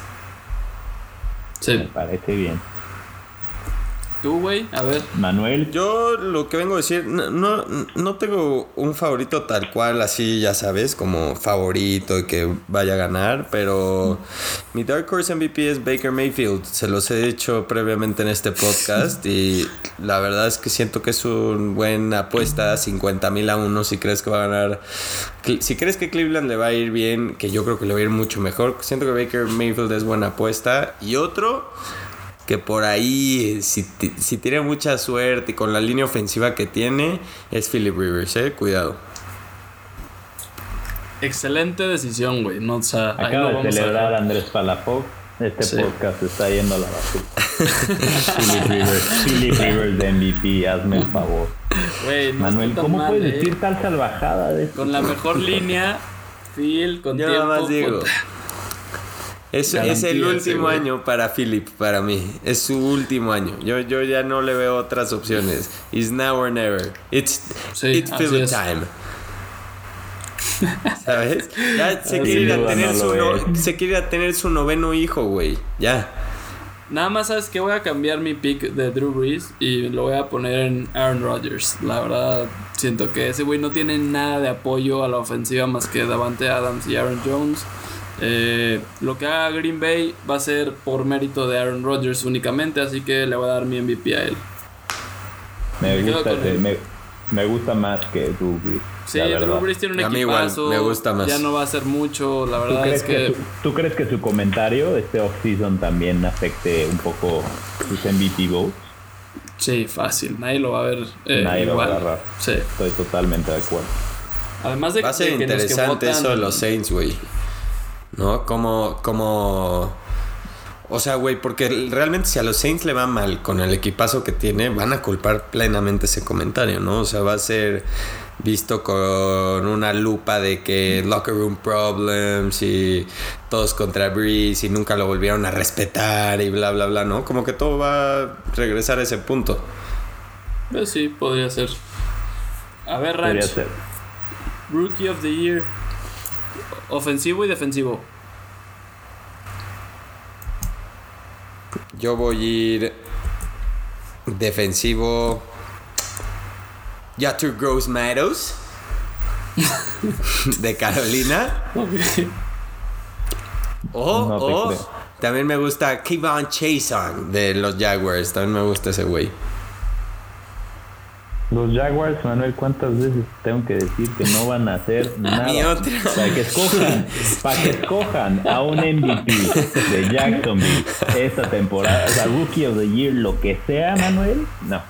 Sí. me parece bien. Tú, güey, a ver. Manuel, Yo lo que vengo a decir, no, no, no tengo un favorito tal cual, así ya sabes, como favorito y que vaya a ganar, pero mi Dark Horse MVP es Baker Mayfield. Se los he dicho previamente en este podcast y la verdad es que siento que es una buena apuesta, 50 mil a uno si crees que va a ganar. Si crees que Cleveland le va a ir bien, que yo creo que le va a ir mucho mejor, siento que Baker Mayfield es buena apuesta. Y otro que por ahí, si, si tiene mucha suerte y con la línea ofensiva que tiene, es Philip Rivers, eh, cuidado. Excelente decisión, güey. No, o sea, acaba de a celebrar dejar. Andrés Palafox. Este Sí. podcast está yendo a la basura. [laughs] Philip Rivers, Philip Rivers de MVP, hazme el favor. No Manuel, ¿cómo mal, puedes eh. decir tal salvajada de Con la mejor línea, Phil, con Yo tiempo. nada más digo. puta. Es, es el último año para Philip, para mí. Es su último año. Yo, yo ya no le veo otras opciones. It's now or never. It's, Sí, it's Philip time. [laughs] ¿Sabes? Ya [laughs] se quiere, ir a tener su no- se quiere ir a tener su noveno hijo, güey. Ya. Nada más sabes que voy a cambiar mi pick de Drew Brees y lo voy a poner en Aaron Rodgers. La verdad, siento que ese güey no tiene nada de apoyo a la ofensiva más que Davante Adams y Aaron Jones. Eh, lo que haga Green Bay va a ser por mérito de Aaron Rodgers únicamente, así que le voy a dar mi MVP a él. Me Me gusta, él. me, me gusta más que Drew Brees, Sí, Drew. Brees tiene un A mí igual, equipazo. me gusta más. Ya no va a hacer mucho, la ¿Tú verdad es que que. su, ¿Tú crees que su comentario este off-season también afecte un poco sus MVP votes? Sí, fácil. Nadie lo va a ver eh, Nadie lo va a igual. agarrar. Sí. Estoy totalmente de acuerdo. Además de, Va a ser que los que interesante votan- eso de los Saints, güey. ¿No? Como, como... O sea, güey, porque realmente si a los Saints le va mal con el equipazo que tiene, van a culpar plenamente ese comentario, ¿no? O sea, va a ser visto con una lupa de que locker room problems y todos contra Breeze y nunca lo volvieron a respetar y bla, bla, bla, ¿no? Como que todo va a regresar a ese punto. Pues sí, podría ser. A ver, Podría Ranch. ser. Rookie of the Year. Ofensivo y defensivo. Yo voy a ir defensivo. Yatur Gross Meadows [laughs] de Carolina. O, No también me gusta Kevon Chason de los Jaguars. También me gusta ese güey. Los Jaguars, Manuel, ¿cuántas veces tengo que decir que no van a hacer [laughs] nada? Para que escojan, para que escojan a un MVP de Jacksonville esta temporada, o sea, Rookie of the Year, lo que sea, Manuel, no.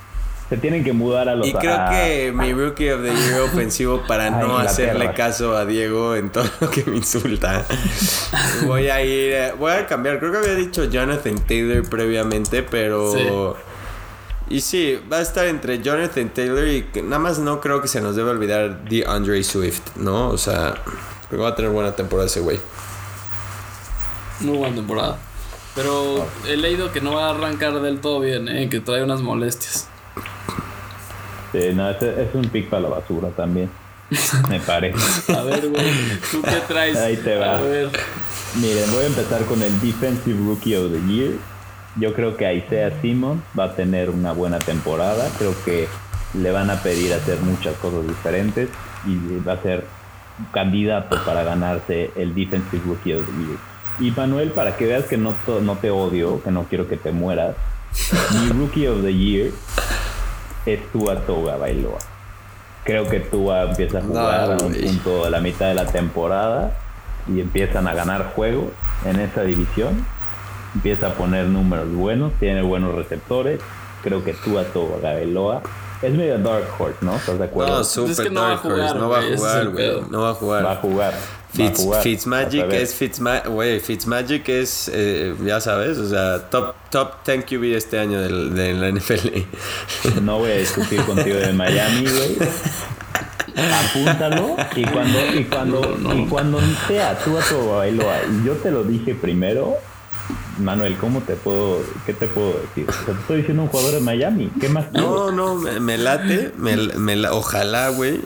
Se tienen que mudar a los Y creo que mi Rookie of the Year ofensivo para [laughs] no hacerle caso a Diego en todo lo que me insulta. Voy a ir, eh, voy a cambiar. Creo que había dicho Jonathan Taylor previamente, pero... Y sí, va a estar entre Jonathan Taylor y nada más no creo que se nos debe olvidar de Andre Swift, ¿no? O sea, creo que va a tener buena temporada ese güey. Muy buena temporada. Pero he leído que no va a arrancar del todo bien, ¿eh? que trae unas molestias. Sí, no, es, es un pick para la basura también. [laughs] Me parece. a ver, güey, ¿tú qué traes? Ahí te va. A ver. Miren, voy a empezar con el Defensive Rookie of the Year. Yo creo que Isaiah Simon va a tener una buena temporada. Creo que le van a pedir hacer muchas cosas diferentes y va a ser candidato para ganarse el Defensive Rookie of the Year. Y Manuel, para que veas que no, no te odio, que no quiero que te mueras, [laughs] mi Rookie of the Year es Tua Toga Bailoa. Creo que Tua empieza a jugar a un punto de la mitad de la temporada y empiezan a ganar juegos en esa división empieza a poner números buenos, tiene buenos receptores. Creo que tú a todo Gabeloa es medio Dark Horse, ¿no? ¿Estás de acuerdo? No, super Dark Horse. No va a jugar, güey. No va a jugar. Va a jugar. Fitz, Fitzmagic es Fitzmagic, güey, Fitzmagic es, eh, ya sabes, o sea, top, top 10 QB este año del, de la NFL. No voy a discutir contigo de Miami, güey. Apúntalo y cuando, y cuando, y cuando sea tú a tu Bailoa, y yo te lo dije primero, Manuel, ¿cómo te puedo, qué te puedo decir? te estoy diciendo un jugador de Miami, ¿qué más? No, no, me, late, me, me, ojalá, güey,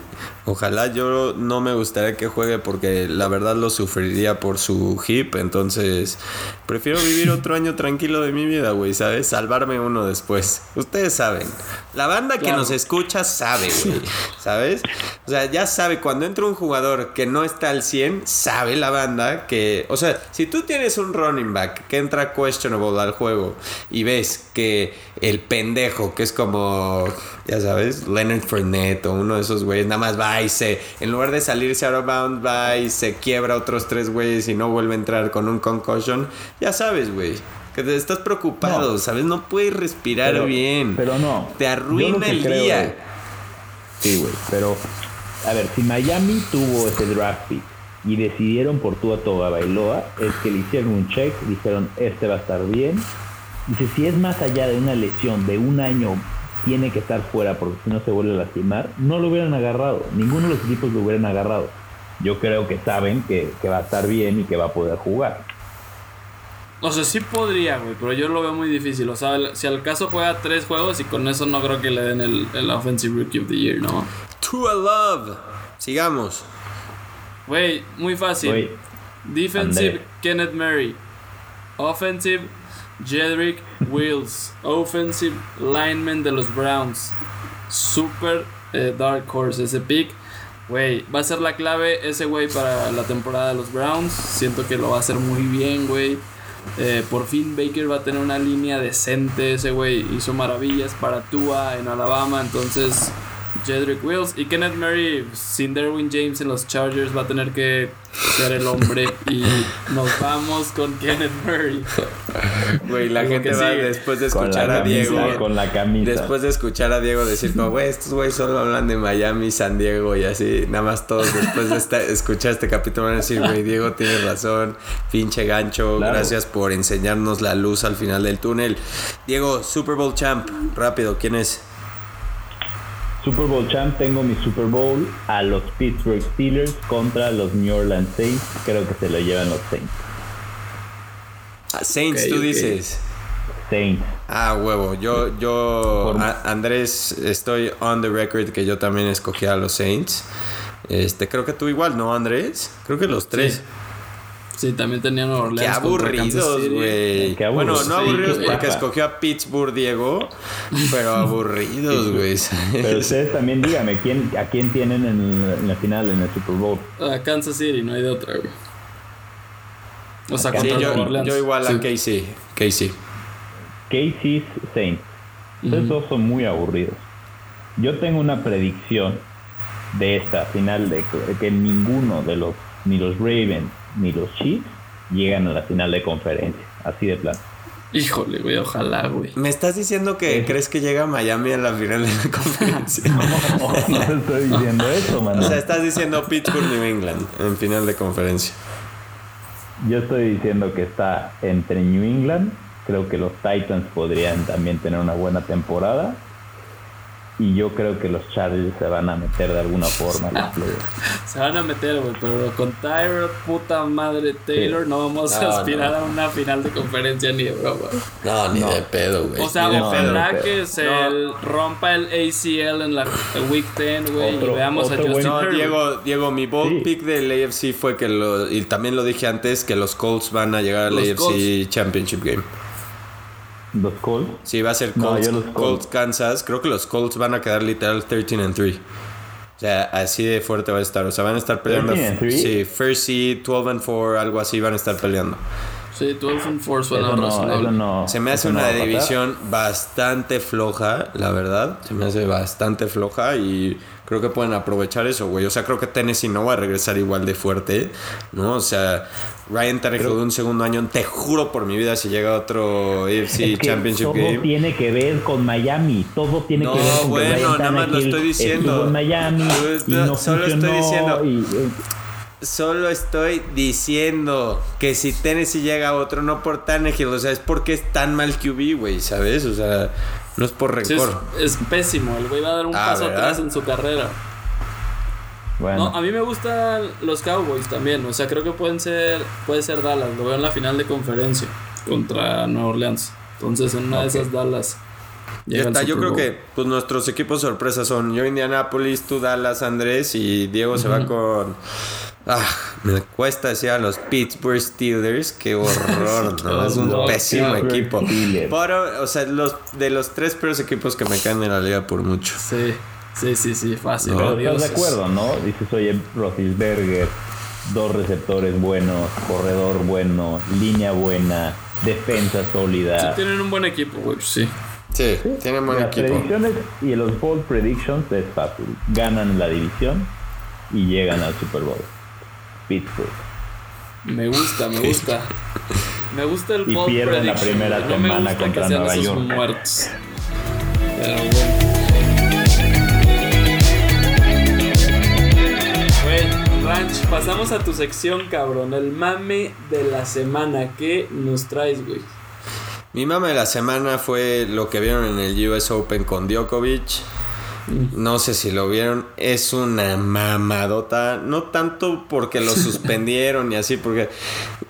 Ojalá yo no me gustaría que juegue porque la verdad lo sufriría por su hip. Entonces, prefiero vivir otro año tranquilo de mi vida, güey, ¿sabes? Salvarme uno después. Ustedes saben. La banda que nos escucha sabe, güey. ¿Sabes? O sea, ya sabe, cuando entra un jugador que no está al 100, sabe la banda que. O sea, si tú tienes un running back que entra questionable al juego y ves que el pendejo, que es como, ya sabes, Leonard Fournette o uno de esos güeyes, nada más va y se, en lugar de salirse out of bounds, va y se quiebra otros tres güeyes y no vuelve a entrar con un concussion, ya sabes, güey. Que te estás preocupado, ¿sabes? No puedes respirar bien. Pero no. Te arruina el día. sí, güey. Pero, a ver, si Miami tuvo ese draft pick y decidieron por tu Toga Bailoa, es que le hicieron un check, dijeron, este va a estar bien. Dice, si es más allá de una lesión de un año tiene que estar fuera porque si no se vuelve a lastimar, no lo hubieran agarrado. Ninguno de los equipos lo hubieran agarrado. Yo creo que saben que, va a estar bien y que va a poder jugar. O sea, sí podría, güey, pero yo lo veo muy difícil. O sea, si al caso juega tres juegos y con eso no creo que le den el, el Offensive Rookie of the Year, ¿no? To a love. Sigamos. Güey, muy fácil. Defensive, Kenneth Murray. Offensive, Jedrick Wills, offensive lineman de los Browns. Super eh, Dark Horse ese pick. Güey, va a ser la clave ese güey para la temporada de los Browns. Siento que lo va a hacer muy bien, güey. Eh, por fin Baker va a tener una línea decente. Ese güey hizo maravillas para Tua en Alabama. Entonces, Jedrick Wills y Kenneth Murray sin Derwin James en los Chargers va a tener que ser el hombre y nos vamos con Kenneth Murray. Güey, la gente va después de escuchar a Diego con la camisa. Después de escuchar a Diego decir, "No, güey, estos güeyes solo hablan de Miami, San Diego y así, nada más todos después de escuchar este capítulo van a decir, "Güey, Diego tiene razón, pinche gancho, gracias por enseñarnos la luz al final del túnel." Diego, Super Bowl champ, rápido, ¿quién es? Super Bowl champ, tengo mi Super Bowl a los Pittsburgh Steelers contra los New Orleans Saints. Creo que se lo llevan los Saints. Ah, Saints, tú dices. Saints. Ah, huevo. Yo, yo, Andrés, estoy on the record que yo también escogí a los Saints. Este, creo que tú igual, ¿no, Andrés? Creo que los tres. Sí, también tenían Orleans. Qué aburridos, güey. Bueno, no aburridos porque escogió a Pittsburgh Diego, pero aburridos, güey. pero ustedes también díganme, ¿quién, ¿a quién tienen en, la final, en el Super Bowl? A Kansas City, no hay de otra, güey. O sea, sí, yo, Orleans. yo igual a Casey. Casey. Casey's Saints. Ustedes dos son muy aburridos. Yo tengo una predicción de esta final de que ninguno de los, ni los Ravens ni los Chiefs llegan a la final de conferencia. Así de plano. Híjole, güey, ojalá, güey. ¿Me estás diciendo que crees que llega Miami a la final de la [laughs] conferencia? no, no estoy diciendo eso, man. O sea, estás diciendo Pittsburgh, New England en final de conferencia. Yo estoy diciendo que está entre New England. Creo que los Titans podrían también tener una buena temporada y yo creo que los Chargers se van a meter de alguna forma en la [laughs] Se van a meter, güey, pero con Tyrod, puta madre Taylor, no vamos a aspirar a una final de conferencia ni de broma. No, ni de pedo, güey. O sea, ojalá que se rompa el ACL en la Week 10, güey, y veamos a Justin No, Diego, Diego, mi bold pick del AFC fue que, lo, y también lo dije antes, que los Colts van a llegar al AFC Championship Game. ¿Los Colts? Sí, va a ser Colts, Colts. Kansas. Creo que los Colts van a quedar literal 13 and 3. O sea, así de fuerte va a estar. O sea, van a estar peleando. Sí, first seed, 12 and 4, algo así van a estar peleando. Sí, 12 and 4 suena no, Se me hace una división bastante floja, la verdad. Se me hace bastante floja y creo que pueden aprovechar eso, güey. O sea, creo que Tennessee no va a regresar igual de fuerte, ¿no? O sea, Ryan Tannehill de un segundo año, te juro por mi vida si llega otro AFC Championship todo Game. Todo tiene que ver con Miami, todo tiene que ver con bueno, bueno, nada más lo estoy diciendo. En Miami y no solo estoy diciendo. Solo estoy diciendo que si Tennessee llega a otro, no por Tannehill, o sea, es porque es tan mal QB, güey, ¿sabes? O sea, no es por rencor. es, pésimo. El güey va a dar un ah, paso atrás en su carrera. Bueno. No, a mí me gustan los Cowboys también. O sea, creo que pueden ser. Puede ser Dallas. Lo veo en la final de conferencia contra Nueva Orleans. Entonces, en una de esas Dallas. Ya está, yo creo que pues nuestros equipos sorpresas son yo Indianapolis, tú Dallas, Andrés y Diego se va con Ah, me cuesta decir a los Pittsburgh Steelers, qué [laughs] horror, ¿no? Es un pésimo equipo. Pero, o sea, los, de los tres peores equipos que me caen en la liga por mucho. Sí, sí, sí, sí, fácil. Pero estás de acuerdo, ¿no? Dices, oye, Roethlisberger, dos receptores buenos, corredor bueno, línea buena, defensa sólida. Sí, tienen un buen equipo, güey, sí. Sí, tienen buen equipo. Las predicciones y los bold predictions es fácil. Ganan la división y llegan al Super Bowl. Pittsburgh. Me gusta, me gusta. Me gusta el Y pierden la primera no semana contra Nueva York. Muertos. Pero bueno. Bueno, Ranch, pasamos a tu sección, cabrón. El mame de la semana. ¿Qué nos traes, güey? Mi mame de la semana fue lo que vieron en el US Open con Djokovic. No sé si lo vieron. Es una mamadota. No tanto porque lo [laughs] suspendieron y así, porque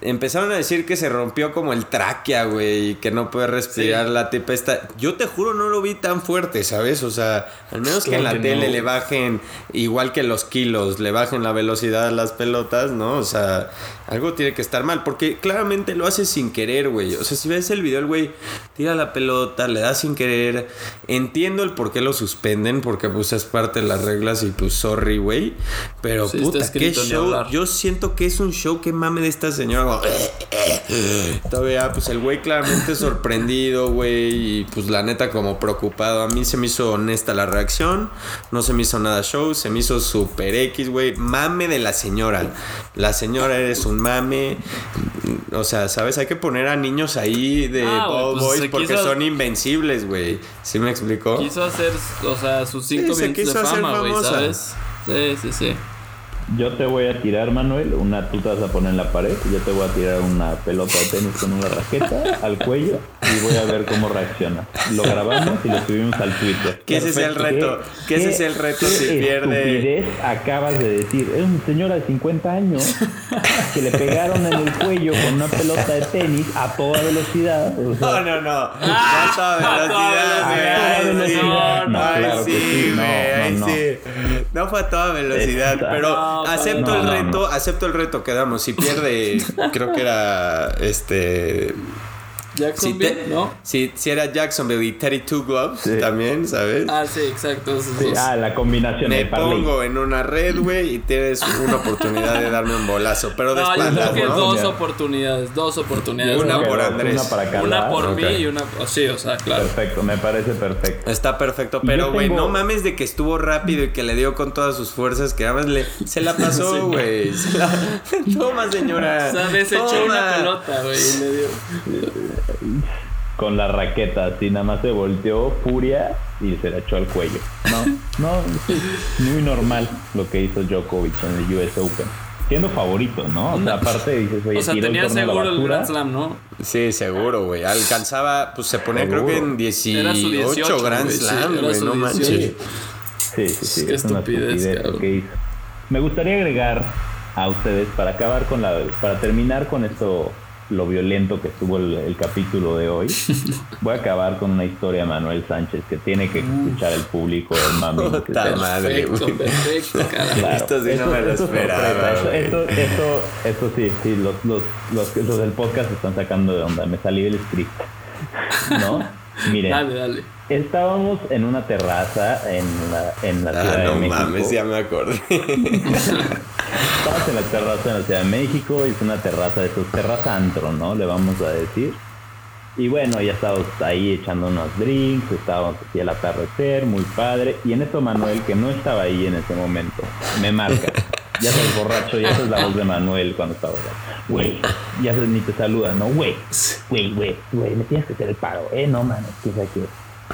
empezaron a decir que se rompió como el tráquea, güey, y que no puede respirar la tipa esta. Yo te juro, no lo vi tan fuerte, ¿sabes? O sea, al menos que en la tele le bajen, igual que los kilos, le bajen la velocidad a las pelotas, ¿no? O sea, algo tiene que estar mal, porque claramente lo hace sin querer, güey. O sea, si ves el video, el güey tira la pelota, le da sin querer. Entiendo el por qué lo suspenden porque pues es parte de las reglas y pues sorry, güey. Pero puta, qué show. Yo siento que es un show que mame de esta señora. Todavía, pues el güey claramente [laughs] sorprendido, güey. Y pues la neta como preocupado. A mí se me hizo honesta la reacción. No se me hizo nada show. Se me hizo super X, güey. Mame de la señora. La señora eres un mame. O sea, ¿sabes? Hay que poner a niños ahí de ah, Ball pues, Boys porque son invencibles, güey. ¿Sí me explicó? Quiso hacer, o sea, sus cinco minutos de fama, güey, ¿sabes? Sí, sí, sí. Yo te voy a tirar, Manuel, una tú te vas a poner en la pared, yo te voy a tirar una pelota de tenis con una raqueta [laughs] al cuello y voy a ver cómo reacciona. Lo grabamos y lo subimos al Twitter. ¿Qué ese es el reto? ¿Qué, ese es el reto si pierde? acabas de decir? Es una señora de 50 años que le pegaron en el cuello con una pelota de tenis a toda velocidad. no, no, no. a toda velocidad, No, claro sí, no, no, fue a toda velocidad, pero acepto el reto, acepto el reto que damos. Si pierde, [laughs] creo que era este Jacksonville, ¿no? Si, si era Jacksonville y 32 Gloves también, ¿sabes? Ah, sí, exacto. Sí, ah, la combinación Me de pongo en una red, güey, y tienes una oportunidad de darme un bolazo. Pero de No, yo espaldas, creo que ¿no? dos oportunidades, dos oportunidades. Una ¿no? por Una Andrés. para cada. Una por mí y una. oh, sí, o sea, claro. Perfecto, me parece perfecto. Está perfecto, pero yo güey, tengo- no mames de que estuvo rápido y que le dio con todas sus fuerzas, que además le, se la [laughs] pasó, güey. Se la- [laughs] Toma, señora. O sea, desechó una pelota, güey, y le dio. Con la raqueta, así nada más se volteó, furia, y se la echó al cuello. No, no, sí, muy normal lo que hizo Djokovic en el US Open. Siendo favorito, ¿no? O sea, aparte dices, oye, O sea, tiró el tenía la seguro el. Grand Slam, ¿no? Sí, seguro, güey. Alcanzaba, pues se ponía creo que en Seguro. 18 Era su 18, Grand Slam, güey, no 18. manches. Sí, sí, sí. Qué es una estupidez, estupidez lo cabrón. que hizo. Me gustaría agregar a ustedes para acabar con la, para terminar con esto, lo violento que estuvo el, el capítulo de hoy. [laughs] Voy a acabar con una historia de Manuel Sánchez que tiene que escuchar el público del mami. Puta madre, Perfecto, perfecto. [laughs] Claro, Esto sí no me lo es esperaba, Esto, esto, esto, esto sí, sí, los, los, los, los del podcast se están sacando de onda. Me salí del script. ¿No? [laughs] Miren, Dale, dale. estábamos en una terraza en la, en la Ciudad Ah, de no México. mames, ya me acordé. Estabas en la terraza en la Ciudad de México, es una terraza de esos, terraza antro, ¿no? Le vamos a decir. Y bueno, ya estábamos ahí echando unos drinks, estábamos así al atardecer, muy padre. Y en eso Manuel, que no estaba ahí en ese momento, me marca. Ya estás borracho, ya es la voz de Manuel cuando estaba borracho. Güey, ya se- ni te saluda, ¿no? Güey, güey, güey, güey, me tienes que hacer el paro, ¿eh? No que sea que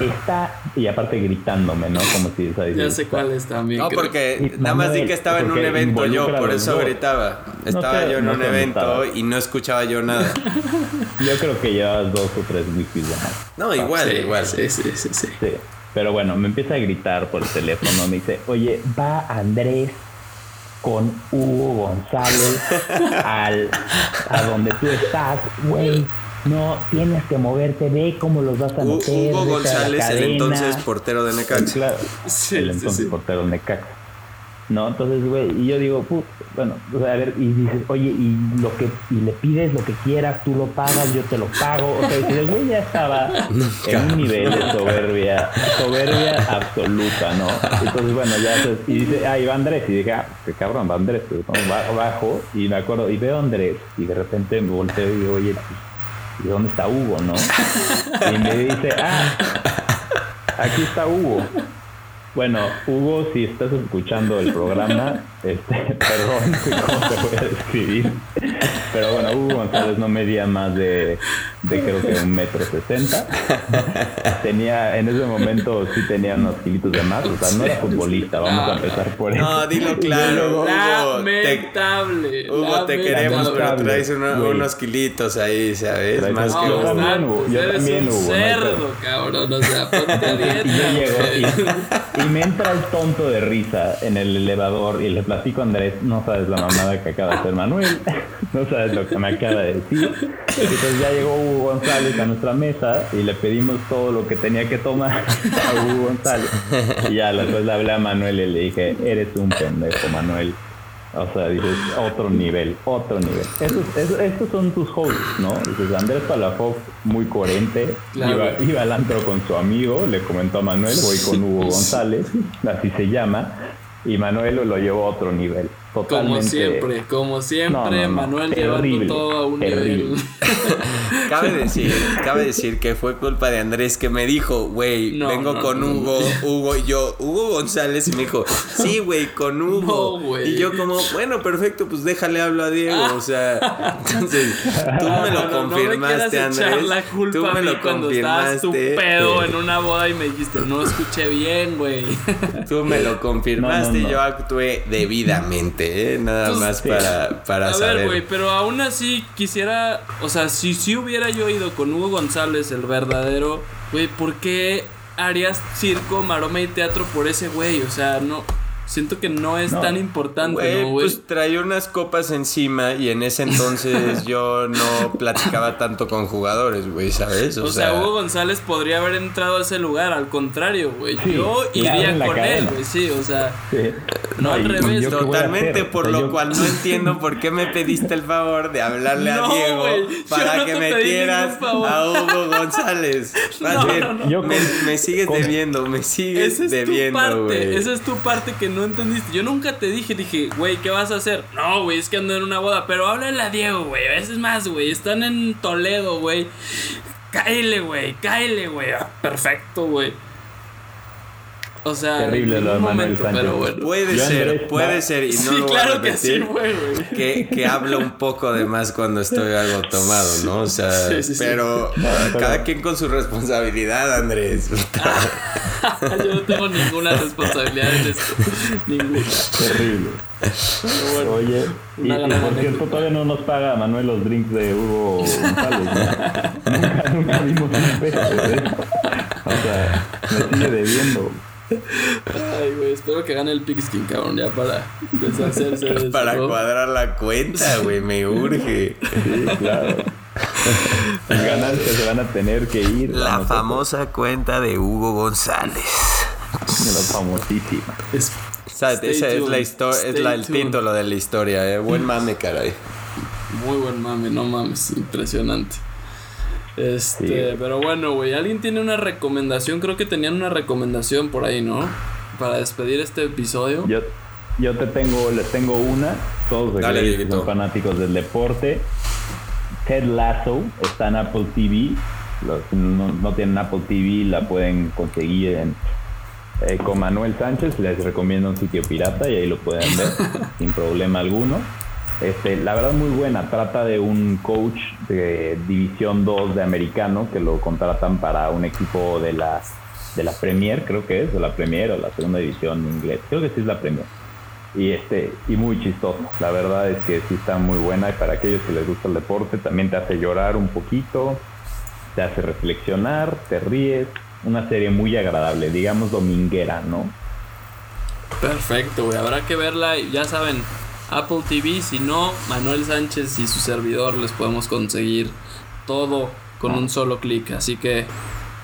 está... Y aparte gritándome, ¿no? Como si... o sea, Ya sé cuál es también. No, porque nada más di que estaba en un evento yo, por eso dos. gritaba. Estaba sé- yo en no un evento estaba. y no escuchaba yo nada. [laughs] Yo creo que llevabas dos o tres wikis de más. No, igual, Sí, igual. Sí, sí, sí, sí. Sí. Pero bueno, me empieza a gritar por el teléfono. Me dice, oye, va Andrés con Hugo González [laughs] al, a donde tú estás, güey. No, tienes que moverte, ve cómo los vas a meter. Hugo González, el cadena". entonces portero de Necaxa. Claro, [laughs] Sí, el entonces sí. portero de Necaxa. No, entonces, güey, y yo digo, "Put, bueno, o sea, a ver, y dices, oye, y lo que, y le pides lo que quieras, tú lo pagas, yo te lo pago. O sea, y el güey ya estaba [laughs] en un nivel de soberbia, soberbia absoluta, ¿no? Entonces, bueno, ya, se- y dice, ah, y va Andrés, y dije, ah, qué cabrón, va Andrés, pues, ¿no? Ba- bajo, y me acuerdo, y veo a Andrés, y de repente me volteo y digo, oye, pues, ¿y dónde está Hugo, no? Y me dice, ah, aquí está Hugo. Bueno, Hugo, si estás escuchando el programa, [laughs] este, perdón, cómo te voy a describir. Pero bueno, Hugo González no medía más de, de creo que un metro sesenta. Tenía, en ese momento sí tenía unos kilitos de más, o sea, no era futbolista, vamos a empezar por eso. No, dilo claro. Hugo, te, Lamentable. Hugo, te queremos, pero traes una- unos kilitos ahí, ¿sabes? Traes Más que Yo también, Hugo, yo también, Hugo, cerdo, cabrón. O sea, ponte a [laughs] dieta. Y yo llego güey. y, y me entra el tonto de risa en el elevador y le platico a Andrés, no sabes la mamada que acaba de hacer Manuel, [laughs] no sabes lo que me acaba de decir. Entonces ya llegó Hugo González a nuestra mesa y le pedimos todo lo que tenía que tomar [laughs] a Hugo González. Y ya después le hablé a Manuel y le dije, eres un pendejo, Manuel. O sea, dices, otro nivel, otro nivel. Estos, esos- estos son tus hosts, ¿no? Dices, Andrés Palafox, muy coherente, Claro. iba, iba al antro con su amigo, le comentó a Manuel, voy con Hugo González, así se llama, y Manuel lo llevó a otro nivel. Totalmente. Como siempre, como siempre, No, no, no. Manuel Terrible, llevando todo a un terrible. nivel. [laughs] Cabe decir, cabe decir que fue culpa de Andrés que me dijo, güey, No, vengo no, con no. Hugo, Hugo y yo, Hugo González, y me dijo, sí, güey, con Hugo. No, güey. y yo como, bueno, perfecto, pues déjale hablo a Diego, o sea, [laughs] entonces, tú me lo confirmaste, me Andrés. la culpa tú a me mí lo cuando estabas tu confirmaste. pedo en una boda y me dijiste, no escuché bien, güey. Tú me lo confirmaste No, no, no. y yo actué debidamente, ¿eh? Nada Pues, más para, para A saber. ver, güey, pero aún así quisiera, o sea, si si hubiera yo ido con Hugo González, el verdadero, güey, ¿por qué harías circo, maroma y teatro por ese güey? O sea, no, siento que no es No. tan importante, Güey, pues traía unas copas encima y en ese entonces [laughs] yo no platicaba tanto con jugadores, güey, ¿sabes? o sea, Hugo González podría haber entrado a ese lugar, al contrario, güey. Sí, yo iría con él, güey, sí, o sea, Sí. No al revés. Totalmente, por lo cual no entiendo por qué me pediste el favor de hablarle a [laughs] Diego para que metieras a Hugo González. [laughs] me, sigues debiendo, me sigues Esa es debiendo, tu parte, Esa es tu parte que no entendiste. Yo nunca te dije, dije, güey, ¿qué vas a hacer? No, güey, es que ando en una boda, pero háblale a Diego, güey. A veces más, güey. Están en Toledo, güey. Cáele, güey, cáele, güey. Ah, perfecto, güey. O sea, terrible lo de Manuel Sánchez. Pero bueno. Puede ser, puede ser, y no sí, lo claro que sí, güey. Que, que hablo un poco de más cuando estoy algo tomado, ¿no? O sea, pero, cada quien con su responsabilidad, Andrés. [laughs] Yo no tengo ninguna responsabilidad en esto. Ninguna. Terrible. Bueno, Oye, y, y, por cierto, todavía no nos paga Manuel los drinks de Hugo González. [laughs] nunca, nunca vimos un peso, ¿eh? O sea, me sigue debiendo. Ay, güey, espero que gane el Pigskin, cabrón, ya para deshacerse de [laughs] Para cuadrar la cuenta, güey, me urge. Sí, claro. Las ganancias se van a tener que ir. La famosa cuenta de Hugo González. La famosísima. Es, esa es la historia, es la, el título de la historia, eh. Buen mame, caray. Muy buen mame, no mames, impresionante. Este, pero bueno, güey, alguien tiene una recomendación, creo que tenían una recomendación por ahí, ¿no? Para despedir este episodio. Yo, yo te tengo, les tengo una, todos los son fanáticos del deporte. Ted Lasso está en Apple TV. Los no, no tienen Apple TV, la pueden conseguir en, eh, con Manuel Sánchez. Les recomiendo un sitio pirata y ahí lo pueden ver [laughs] sin problema alguno. Este, la verdad muy buena, trata de un coach de División 2 de americano que lo contratan para un equipo de la, de la Premier, creo que es, de la Premier o la segunda división inglés, creo que sí es la Premier. Y, este, y muy chistoso, la verdad es que sí está muy buena. Y para aquellos que les gusta el deporte también te hace llorar un poquito, te hace reflexionar, te ríes, una serie muy agradable, digamos dominguera, ¿no? Perfecto, güey, habrá que verla, ya saben, Apple TV. Si no, Manuel Sánchez y su servidor les podemos conseguir todo con un solo clic. Así que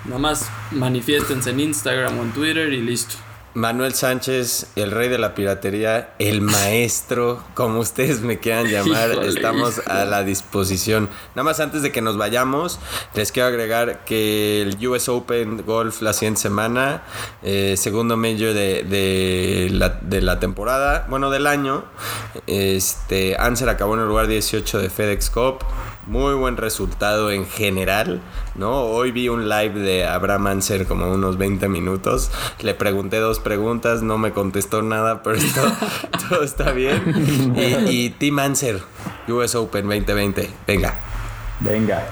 nada más manifiéstense en Instagram o en Twitter y listo. Manuel Sánchez, el rey de la piratería, el maestro, como ustedes me quieran llamar, estamos a la disposición. Nada más antes de que nos vayamos, les quiero agregar que el US Open Golf la siguiente semana, eh, segundo medio de, de, la, de, la, temporada, bueno, del año, este, Answer acabó en el lugar 18 de FedEx Cup, muy buen resultado en general, ¿no? Hoy vi un live de Abraham Anser como unos 20 minutos. Le pregunté dos preguntas, no me contestó nada, [laughs] pero todo está bien. Y, y Team Anser, US Open 2020. Venga. Venga.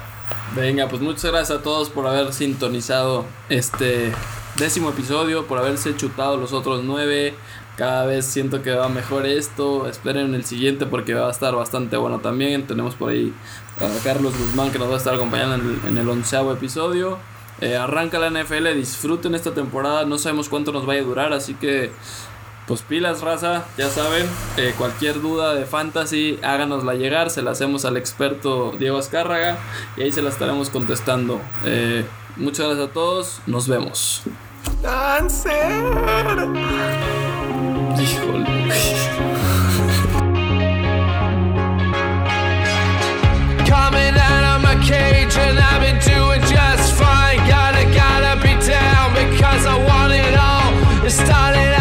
Venga, pues muchas gracias a todos por haber sintonizado este décimo episodio, por haberse chutado los otros nueve. Cada vez siento que va mejor esto. Esperen el siguiente porque va a estar bastante bueno también. Tenemos por ahí a Carlos Guzmán que nos va a estar acompañando en el, onceavo episodio. Eh, arranca la NFL, disfruten esta temporada. No sabemos cuánto nos vaya a durar, así que pues pilas, raza, ya saben, eh, cualquier duda de fantasy, háganosla llegar, se la hacemos al experto Diego Azcárraga y ahí se la estaremos contestando. Eh, muchas gracias a todos, nos vemos. [laughs] Híjole. started